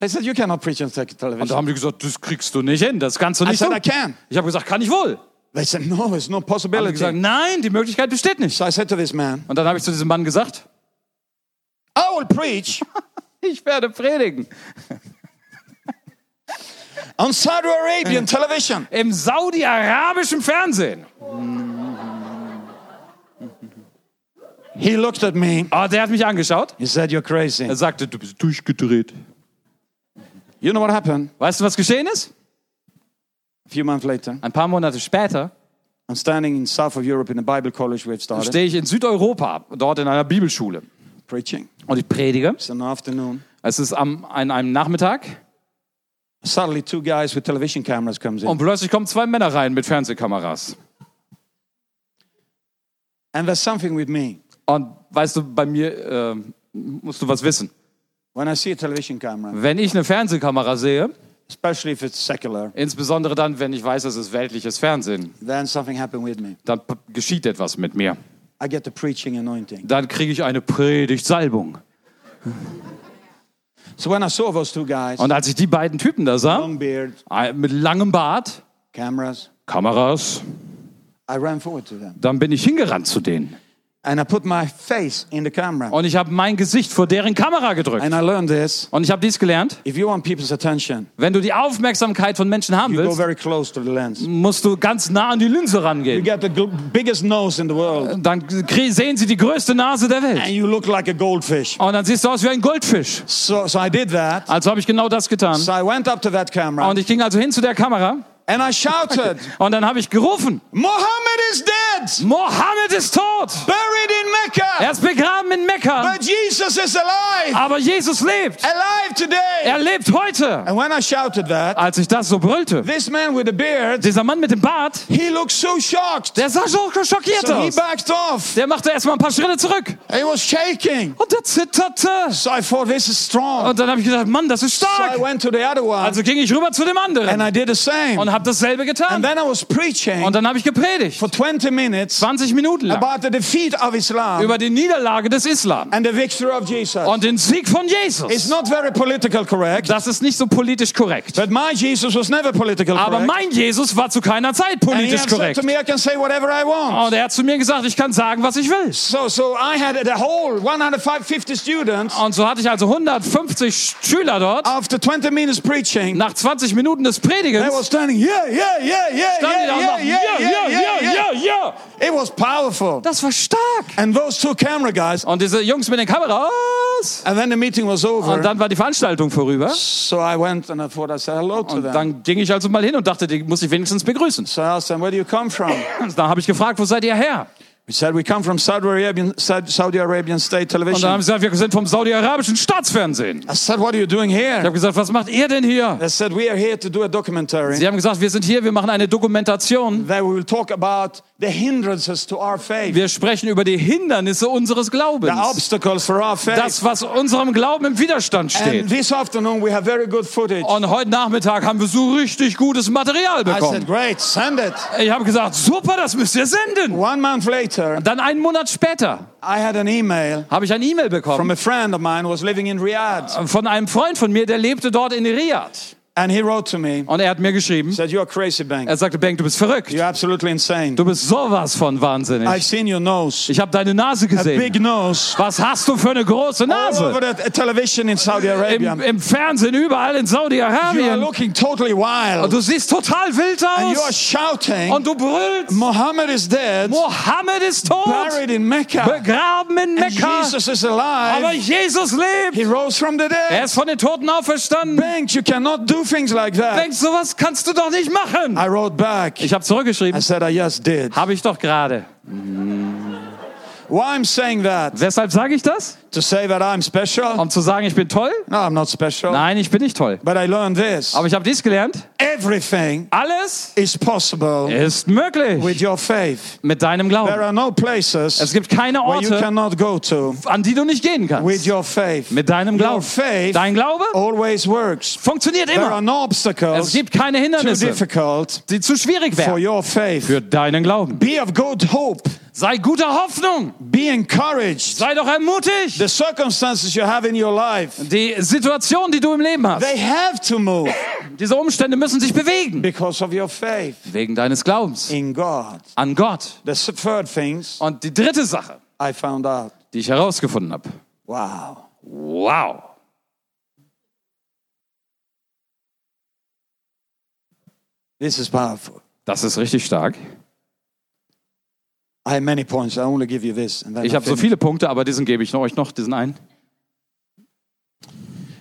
They said, you cannot preach on secular Und da television. haben die gesagt, das kriegst du nicht hin, das kannst du I nicht said, tun. I can. Ich habe gesagt, kann ich wohl. They said, no, it's no Haben die possibility. gesagt, nein, die Möglichkeit besteht nicht. So I said to this man, Und dann habe ich zu diesem Mann gesagt, I will preach ich werde predigen on Saudi Arabian television. im saudi-arabischen Fernsehen. He looked at me. Oh, der hat mich angeschaut. He said, you're crazy. Er sagte, du bist durchgedreht. You know what happened? Weißt du, was geschehen ist? A few months later, Ein paar Monate später I'm standing in south of Europe in a Bible college we've started, stehe ich in Südeuropa, dort in einer Bibelschule. preaching. Und ich predige. It's an afternoon. Es ist am, an einem Nachmittag. Suddenly, two guys with television cameras comes in, Und plötzlich kommen zwei Männer rein mit Fernsehkameras. and there's something with me. Und weißt du, bei mir äh, musst du was wissen. When I see a television camera, Wenn ich eine Fernsehkamera sehe, especially if it's secular, insbesondere dann, wenn ich weiß, es ist weltliches Fernsehen, then something happened with me. dann geschieht etwas mit mir. I get the preaching anointing. Dann kriege ich eine Predigt-Salbung. So when I saw those two guys, Und als ich die beiden Typen da sah, long beard, mit langem Bart, cameras, Kameras, I ran forward to them. dann bin ich hingerannt zu denen. And I put my face in the camera. Und ich habe mein Gesicht vor deren Kamera gedrückt. And I learned this. Und ich habe dies gelernt. If you want people's attention, Wenn du die Aufmerksamkeit von Menschen haben you go willst, very close to the lens. musst du ganz nah an die Linse You rangehen. get the gl- biggest nose in the world, Dann sehen sie die größte Nase der Welt. and you look like a goldfish. Und dann siehst du aus wie ein Goldfisch. So, so I did that. Also habe ich genau das getan. So I went up to that camera Und ich ging also hin zu der Kamera and I shouted, und dann habe ich gerufen, Muhammad is dead, Mohammed ist tot. buried in Mecca, Er ist begraben in Mekka. but Jesus is alive, Aber Jesus lebt. alive today. Er lebt heute. And when I shouted that, Als ich das so brüllte, this man with the beard, dieser Mann mit dem Bart, he looked so shocked. der sah so schockiert So he aus. backed off. Der machte erstmal ein paar Schritte zurück. He was shaking. Und er zitterte. So I thought, this is strong. Und dann habe ich gedacht, Mann, das ist So I stark. went to the other one Also ging ich rüber zu dem and anderen I did the same. und habe dasselbe And getan. then I was preaching Und dann habe ich gepredigt. for 20 minutes 20 Minuten lang. about the defeat of Islam Über die Niederlage des Islam and the victory of Jesus. und den Sieg von It's Jesus. not very political correct, Das ist nicht so politisch korrekt. but my Jesus was never political Aber correct. mein Jesus war zu keiner Zeit politisch korrekt. me, I can say whatever I want. Und er hat zu mir gesagt, ich kann sagen, was ich will. So, so I had the whole 150 students Und so hatte ich also 150 Schüler dort. after 20 minutes preaching. Nach 20 Minuten des They Predigens were yeah, yeah, yeah, yeah, yeah, und yeah, yeah, ja, yeah, ja, yeah, ja, yeah. ja, ja. It was powerful. Das war stark. And those two camera guys, Und diese Jungs mit den Kameras. and then the meeting was over. Und dann war die Veranstaltung vorüber. So I went and I thought I said hello to Und them. dann ging ich also mal hin und dachte, die muss ich wenigstens begrüßen. So I asked them, where do you come from? Und da habe ich gefragt, wo seid ihr her? We said, we come from Saudi Arabian, Saudi Arabian State Und dann haben Television. sie gesagt, wir sind vom saudi-arabischen Staatsfernsehen. I said, what are you doing Ich here? habe gesagt, was macht ihr denn hier? They said, we are here to do a documentary Sie haben gesagt, wir sind hier, wir machen eine Dokumentation. that we will talk about the hindrances to our faith, Wir sprechen über die Hindernisse unseres the Glaubens. obstacles for our faith. Das, was unserem Glauben im Widerstand And steht. this afternoon we have very good footage. Und heute Nachmittag haben wir so richtig gutes Material I said, bekommen. great, send it. Ich habe gesagt, super, das müsst ihr senden. One month later, Dann einen Monat später habe ich ein E-Mail from bekommen a friend of mine who was living in Riyadh. von einem Freund von mir, der lebte dort in Riyadh. And he wrote to me, Und er hat mir geschrieben, said, you're crazy, Bank. er sagte, Benk, du bist verrückt. You're absolutely insane. Du bist sowas von I've wahnsinnig. seen your nose, Ich habe deine Nase a big gesehen. nose. Was hast du für eine große All over Nase? the television in Saudi Arabia. Im, Im Fernsehen, überall in You are Saudi-Arabien. looking totally Und du siehst total wild And you are aus. shouting, Und du brüllst. Muhammad is dead, Mohammed ist tot. buried in Mecca. Begraben in Mekka. Jesus is Aber. Jesus lebt. He rose from the Er dead. ist von den Toten auferstanden. Banks, you cannot do things like that. Denkst sowas kannst du doch nicht machen. I wrote back. Ich habe I zurückgeschrieben. said, I just did. Habe ich doch gerade. Why I'm saying that? Weshalb sage ich das? To say that I'm special? Um zu sagen, ich bin toll? No, I'm not special. Nein, ich bin nicht toll. But I learned this. Aber ich habe dies gelernt. Everything Alles is possible ist möglich with your faith. mit deinem There Glauben. are no places Es gibt keine where you Orte, cannot go to an die du nicht gehen with kannst. your faith. Mit deinem Your Glauben. faith Dein Glaube always works. funktioniert There are immer. no Es obstacles gibt keine too Hindernisse, difficult die zu schwierig for wären your faith. für deinen Glauben. Be of good hope. Sei guter Hoffnung. Be encouraged. Sei doch ermutigt. The circumstances you have in your life, Die Situation, die du im Leben hast, they have to move diese Umstände müssen sich bewegen. because of your faith Wegen deines Glaubens in God. an Gott. The third things Und die dritte Sache, I found out. die ich herausgefunden habe. Wow. Wow. This is powerful. Das ist richtig stark. I have many points. I only give you this. And then Ich habe so viele Punkte, aber diesen gebe ich euch noch, diesen einen.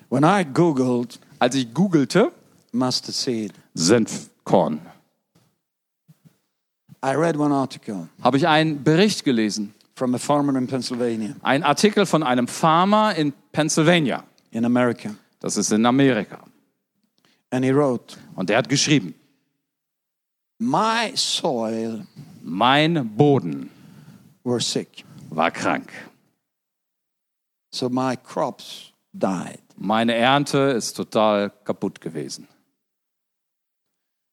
When I Googled Als ich googelte, mustard seed, Senfkorn, I read one article habe ich einen Bericht gelesen. from a farmer in Pennsylvania, Ein Artikel von einem Farmer in Pennsylvania. in America. Das ist in Amerika. And he wrote, Und der hat geschrieben, My soil mein Boden were sick. war krank. So my crops died. Meine Ernte ist total kaputt gewesen.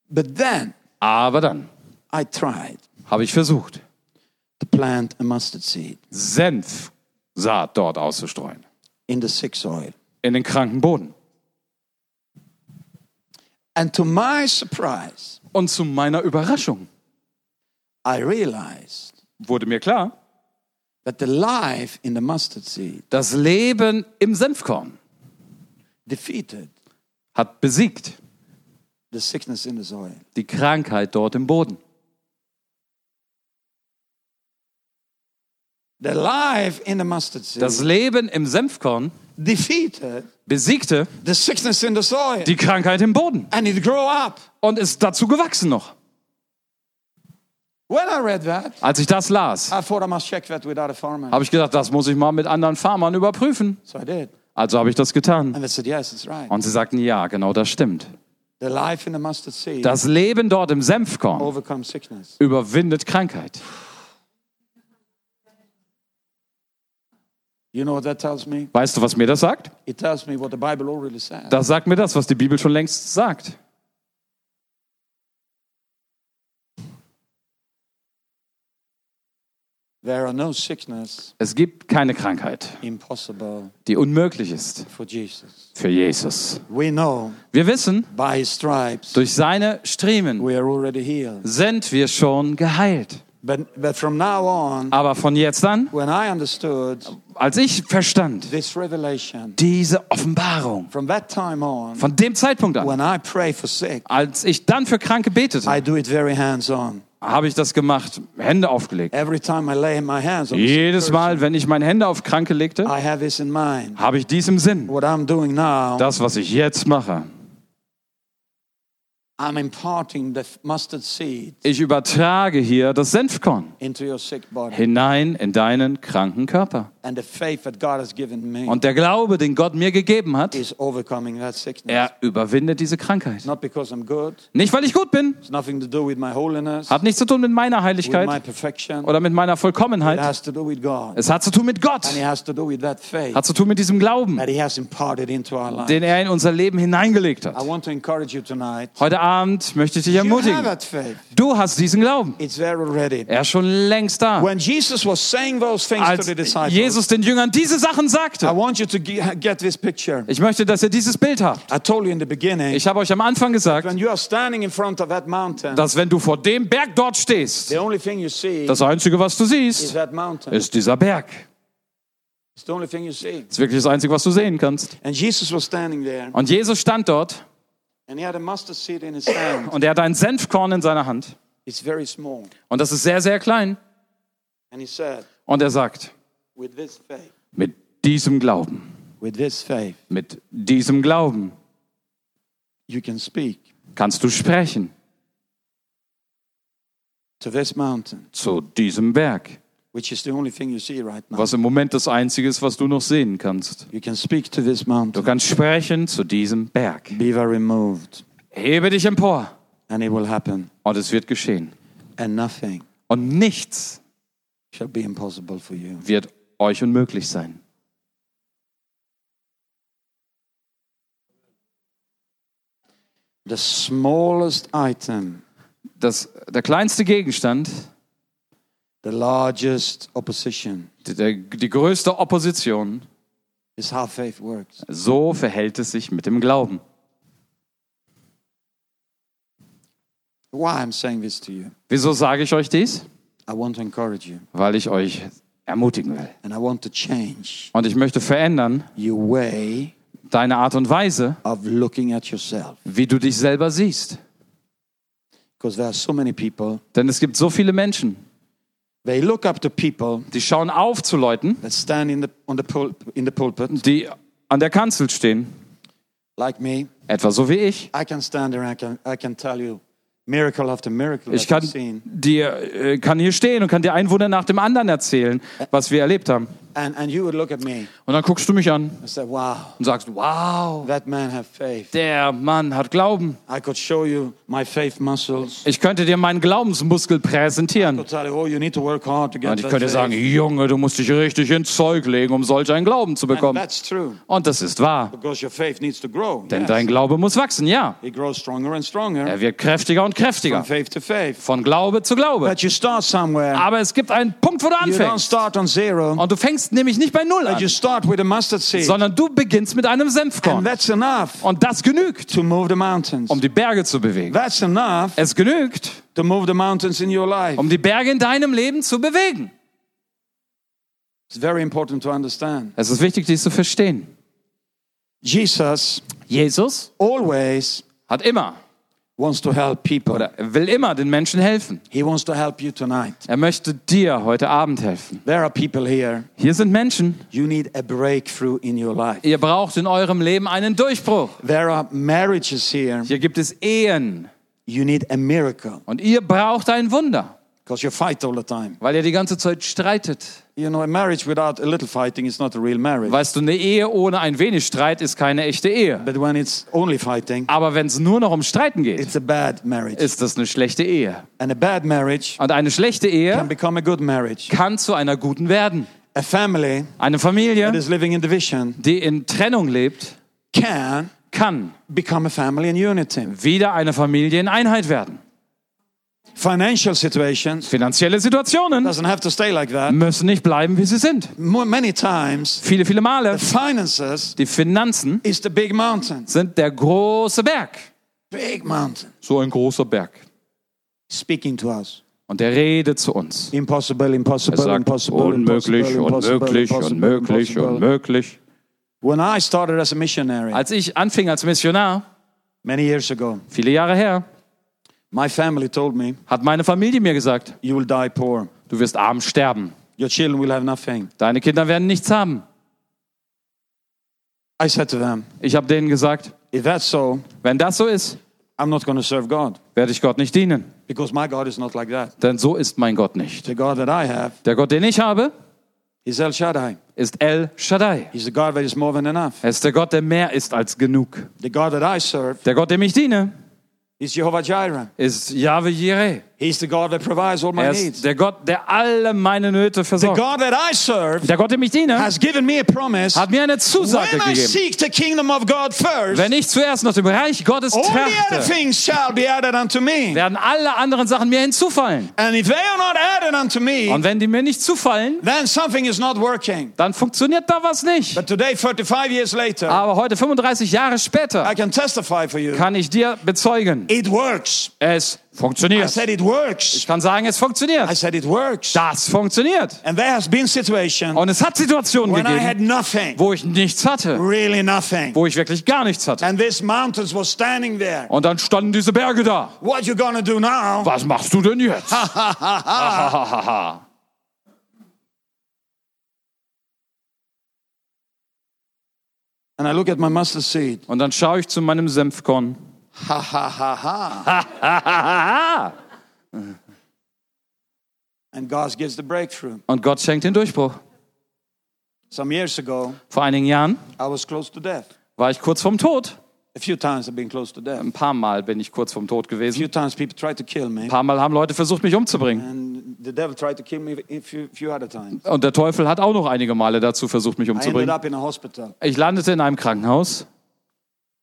But then Aber dann I tried habe ich versucht, to plant a mustard seed Senfsaat dort auszustreuen. in the sick soil. In den kranken Boden. And to my surprise, Und zu meiner Überraschung I realized wurde mir klar, that the life in the mustard seed das Leben im Senfkorn defeated hat besiegt the sickness in the soil. die Krankheit dort im Boden. The life in the mustard seed Das Leben im Senfkorn defeated besiegte the sickness in the soil. die Krankheit im Boden And it grew up. und ist dazu gewachsen noch. When I read that, Als ich das las, I thought I must check that with other farmers. habe ich gedacht, das muss ich mal mit anderen Farmern überprüfen. So I did. Also habe ich das getan. And they said, yes, it's right. Und sie sagten, ja, genau das stimmt. The life in the mustard seed Das Leben dort im Senfkorn überwindet Krankheit. You know what that tells me? Weißt du, was mir das sagt? It tells me what the Bible already said. Das sagt mir das, was die Bibel schon längst sagt. There are no sickness Es gibt keine Krankheit, impossible die unmöglich ist for Jesus. für Jesus. We know Wir wissen, by his stripes durch seine Striemen we are already healed. sind wir schon geheilt. But, but from now on, Aber von jetzt an, when I understood als ich verstand, this revelation, diese Offenbarung, from that time on, von dem Zeitpunkt an, when I pray for sick, als ich dann für Kranke betete, Habe ich das gemacht, Hände aufgelegt. Every time I lay my hands on the sick Jedes Mal, wenn ich meine Hände auf Kranke legte, habe ich dies im Sinn. What I'm doing now, Das, was ich jetzt mache. I'm imparting the mustard seed Ich übertrage hier das Senfkorn into your sick body. hinein in deinen kranken Körper. And the faith that God has given me Und der Glaube, den Gott mir gegeben hat, is overcoming that sickness. er überwindet diese Krankheit. Not because I'm good. Nicht, weil ich gut bin, It's nothing to do with my holiness, hat nichts zu tun mit meiner with my Heiligkeit perfection. oder mit meiner It Vollkommenheit. has to do with God. Es hat zu tun mit Gott, And it has to do with that faith hat zu tun mit diesem Glauben, that He has imparted into our life. den er in unser Leben hineingelegt I hat. want to encourage you tonight. Heute Abend möchte ich dich ermutigen. Du hast diesen Glauben. Er ist schon längst da. Als Jesus den Jüngern diese Sachen sagte, ich möchte, dass ihr dieses Bild habt. Ich habe euch am Anfang gesagt, dass wenn du vor dem Berg dort stehst, das Einzige, was du siehst, ist dieser Berg. Das ist wirklich das Einzige, was du sehen kannst. Und Jesus stand dort und er hat ein Senfkorn in seiner Hand. It's very small. Und das ist sehr, sehr klein. And he said, Und er sagt, with this faith, mit diesem Glauben, with this faith, mit diesem Glauben. kannst du sprechen. zu diesem Berg, which is the only thing you see right now. was im Moment das Einzige ist, was du noch sehen kannst. You can speak to this Du mountain. kannst sprechen zu diesem Berg. Be very moved, Hebe dich empor and it will happen. und es wird geschehen. And nothing Und nichts shall be impossible for you. wird euch unmöglich sein. The smallest item, Das, der kleinste Gegenstand, the largest opposition, die, der, die größte Opposition, is how faith works. so verhält es sich mit dem Glauben. Why I'm saying this to you? Wieso sage ich euch dies? I want to encourage you, Weil ich euch ermutigen will. and I want to change Und ich möchte verändern your way deine Art und Weise, of looking at yourself. wie du dich selber siehst. Because there are so many people, Denn es gibt so viele Menschen, they look up to people die schauen auf zu Leuten, that stand in the, on the pul- in the pulpit, die an der Kanzel stehen, like me. etwa so wie ich. I can stand there and I can, I can tell you miracle after miracle Ich kann dir äh, kann hier stehen und kann dir ein Wunder nach dem anderen erzählen, was wir erlebt haben. And, and you would look at me Und dann guckst du mich an and say, wow, und sagst, wow, that man have faith. der Mann hat Glauben. I could show you my faith muscles. Ich könnte dir meinen Glaubensmuskel I präsentieren. could tell you, oh, you need to work hard to get Und ich that könnte sagen, faith. Junge, du musst dich richtig ins Zeug legen, um solch einen Glauben zu And bekommen. that's true Und das ist wahr. because your faith needs to grow. Denn Yes. dein Glaube muss wachsen, ja. It grows stronger and stronger Er wird kräftiger und kräftiger. from faith to faith. Von Glaube zu Glaube. But you start somewhere. Aber es gibt einen Punkt, wo du You don't anfängst. start on zero, Und du fängst nämlich nicht bei Null an, sondern du beginnst mit einem And Senfkorn. Und das genügt, um die Berge zu bewegen. Es genügt, um die Berge in deinem Leben zu bewegen. Es ist wichtig, dies zu verstehen. Jesus Jesus always hat immer wants to help people. oder er will immer den Menschen helfen. He wants to help you tonight. Er möchte dir heute Abend helfen. There are people here. Hier sind Menschen, You need a breakthrough in your life. ihr braucht in eurem Leben einen Durchbruch. There are marriages here. Hier gibt es Ehen You need a miracle und ihr braucht ein Wunder, because you fight all the time. weil ihr die ganze Zeit streitet. You know, a marriage without a little fighting is not a real marriage. Weißt du, eine Ehe ohne ein wenig Streit ist keine echte Ehe. But when it's only fighting, Aber wenn es nur noch um Streiten geht, it's a bad marriage. ist das eine schlechte Ehe. And a bad marriage Und eine schlechte can Ehe become a good marriage. kann zu einer guten werden. A family Eine that Familie, is living in division die in Trennung lebt, can kann become a family in unity. wieder eine Familie in Einheit werden. Financial situations Finanzielle Situationen doesn't have to stay like that. müssen nicht bleiben, wie sie sind. Many times, Viele, viele Male. finances Die Finanzen is the big mountain. sind der große Berg. Big mountain. So ein großer Berg. Speaking to us. Und der redet zu uns. Impossible, impossible, Er sagt, impossible, unmöglich, impossible, unmöglich, impossible, unmöglich, impossible. unmöglich. When I started as a missionary Als ich anfing als Missionar, many years ago, viele Jahre her, my family told me, hat meine Familie mir gesagt, You will die poor. du wirst arm sterben. Your children will have nothing. Deine Kinder werden nichts haben. I said to them, Ich habe denen gesagt, If that's so, wenn das so ist, I'm not going to serve God werde ich Gott nicht dienen. because my God is not like that. Denn so ist mein Gott nicht. The God that I have Der Gott, den ich habe, is El Shaddai. ist El Shaddai. He's the God that is more than enough. Er ist der Gott, der mehr ist als genug. The God that I serve Der Gott, dem ich diene, is Jehovah Jireh. ist Yahweh Jireh. He's the God that provides all my Er needs. ist der Gott, der alle meine Nöte The versorgt. God that I serve Der Gott, dem ich diene, has given me a promise. hat mir eine Zusage When I gegeben. seek the kingdom of God first, Wenn ich zuerst nach dem Reich Gottes all the other trachte, things shall be added unto me. werden alle anderen Sachen mir hinzufallen. And if they are not added unto me, Und wenn die mir nicht zufallen, then something is not working. dann funktioniert da was nicht. But today, 35 years later, Aber heute, 35 Jahre später, I can testify for you. kann ich dir bezeugen, It works. es I funktioniert. said it works. Ich kann sagen, es I funktioniert. said it works. Das funktioniert. And there has been situations Und es hat Situationen when I had gegeben, nothing, wo ich nichts hatte, really nothing. wo ich wirklich gar nichts hatte. And these mountains were standing there. Und dann standen diese Berge da. What you gonna do now? Was machst du denn jetzt? And I look at my mustard seed. Und dann schaue ich zu meinem Senfkorn. Ha ha ha ha. And God gives the breakthrough. Und Gott schenkt den Durchbruch. Some years ago, Vor einigen Jahren I was close to death. war ich kurz vorm Tod. A few times I've been close to death. Ein paar Mal bin ich kurz vorm Tod A gewesen. few times people tried to kill me. Ein paar Mal haben Leute versucht, mich umzubringen. And the devil tried to kill me a few, few other times. Und der Teufel hat auch noch einige Male dazu versucht, mich I ended umzubringen. up in a hospital. Ich landete in einem Krankenhaus.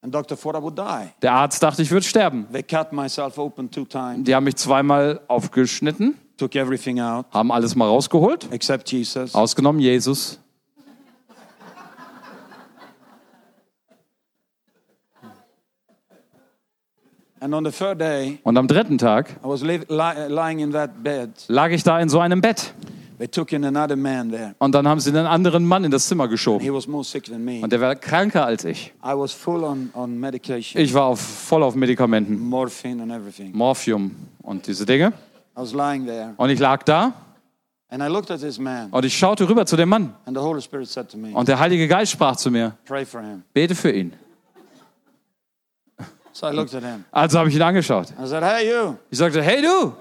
Der Arzt dachte, ich würde sterben. They cut myself open two times, Die haben mich zweimal aufgeschnitten, took everything out haben alles mal rausgeholt, except Jesus. ausgenommen Jesus. And on the third day, Und am dritten Tag I was li- li- lying in that bed. lag ich da in so einem Bett. They took in another man there. Und dann haben sie einen anderen Mann in das Zimmer geschoben. He was more sick than me. Und der war kranker als ich. I was full on, on medication, Ich war auf, voll auf Medikamenten, morphine and everything. Morphium und diese Dinge. I was lying there. Und ich lag da And I looked at this man. und ich schaute rüber zu dem Mann. And the Holy Spirit said to me, Und der Heilige Geist sprach zu mir, pray for him. bete für ihn. So I looked at him. Also habe ich ihn angeschaut. I said, hey, you, Ich sagte, hey du,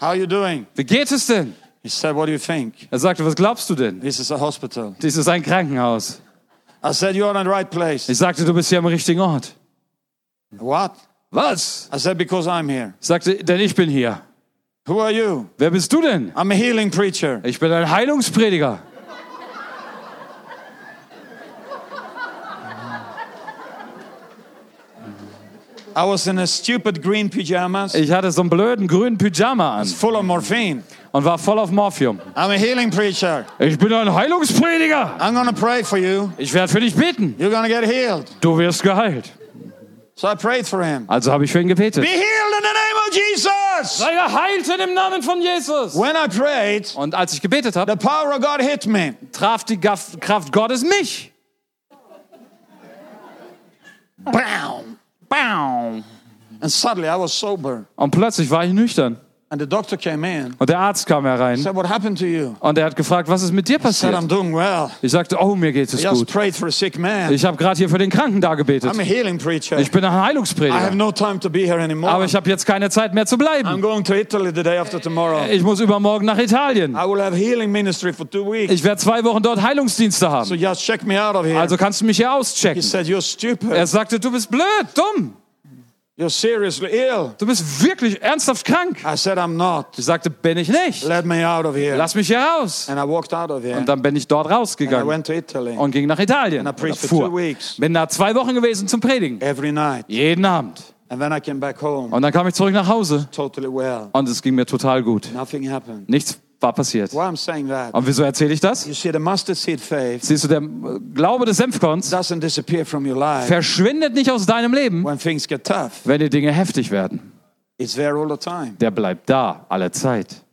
how you doing? wie geht es denn? He said, What do you think? Er sagte, was glaubst du denn? This is a hospital. Dies ist ein Krankenhaus. I said, You're in the right place. Ich sagte, du bist hier am richtigen Ort. What? Was? I said, Because I'm here. Ich sagte, denn ich bin hier. Who are you? Wer bist du denn? I'm a healing preacher. Ich bin ein Heilungsprediger. I was in a stupid green pajamas, Ich hatte so einen blöden grünen Pyjama an full of morphine. Und war voll auf Morphium. I'm a healing preacher. Ich bin ein Heilungsprediger. I'm to pray for you. Ich werde für dich beten. You're to get healed. Du wirst geheilt. So I prayed for him. Also habe ich für ihn gebetet. Be healed in the name of Jesus. Sei geheilt in dem Namen von Jesus. When I prayed, Und als ich gebetet habe, the power of God hit me. traf die Kraft Gottes mich. Bam. Bam. And suddenly I was sober. Und plötzlich war ich nüchtern. And the doctor came in. Und der Arzt kam herein und er hat gefragt, was ist mit dir passiert? Ich sagte, oh, mir geht es gut. Ich habe gerade hier für den Kranken da gebetet. I'm a healing preacher. Ich bin ein I have Heilungsprediger. no time to be here anymore. Aber ich habe jetzt keine Zeit mehr zu I'm bleiben. going to Italy the day after tomorrow. Ich muss übermorgen nach Italien. I will have healing ministry for two weeks. Ich werde zwei Wochen dort Heilungsdienste haben. Also kannst du mich hier he auschecken. Er sagte, du bist blöd, dumm. You're seriously ill. Du bist wirklich ernsthaft krank. I said, I'm not. Ich sagte, bin ich nicht. Let me out of here. Lass mich hier raus. And I walked out of here. Und dann bin ich dort And I rausgegangen went to Italy und ging nach Italien. And I preached for two weeks. Bin da zwei Wochen gewesen zum Predigen. every night. Jeden Abend. And then I came back home Und dann kam ich zurück nach Hause totally well. und es ging mir total gut. Nothing happened. Nichts war passiert. Und wieso erzähle ich das? Siehst du, der Glaube des Senfkorns verschwindet nicht aus deinem Leben, wenn die Dinge heftig werden. Der bleibt da alle Zeit.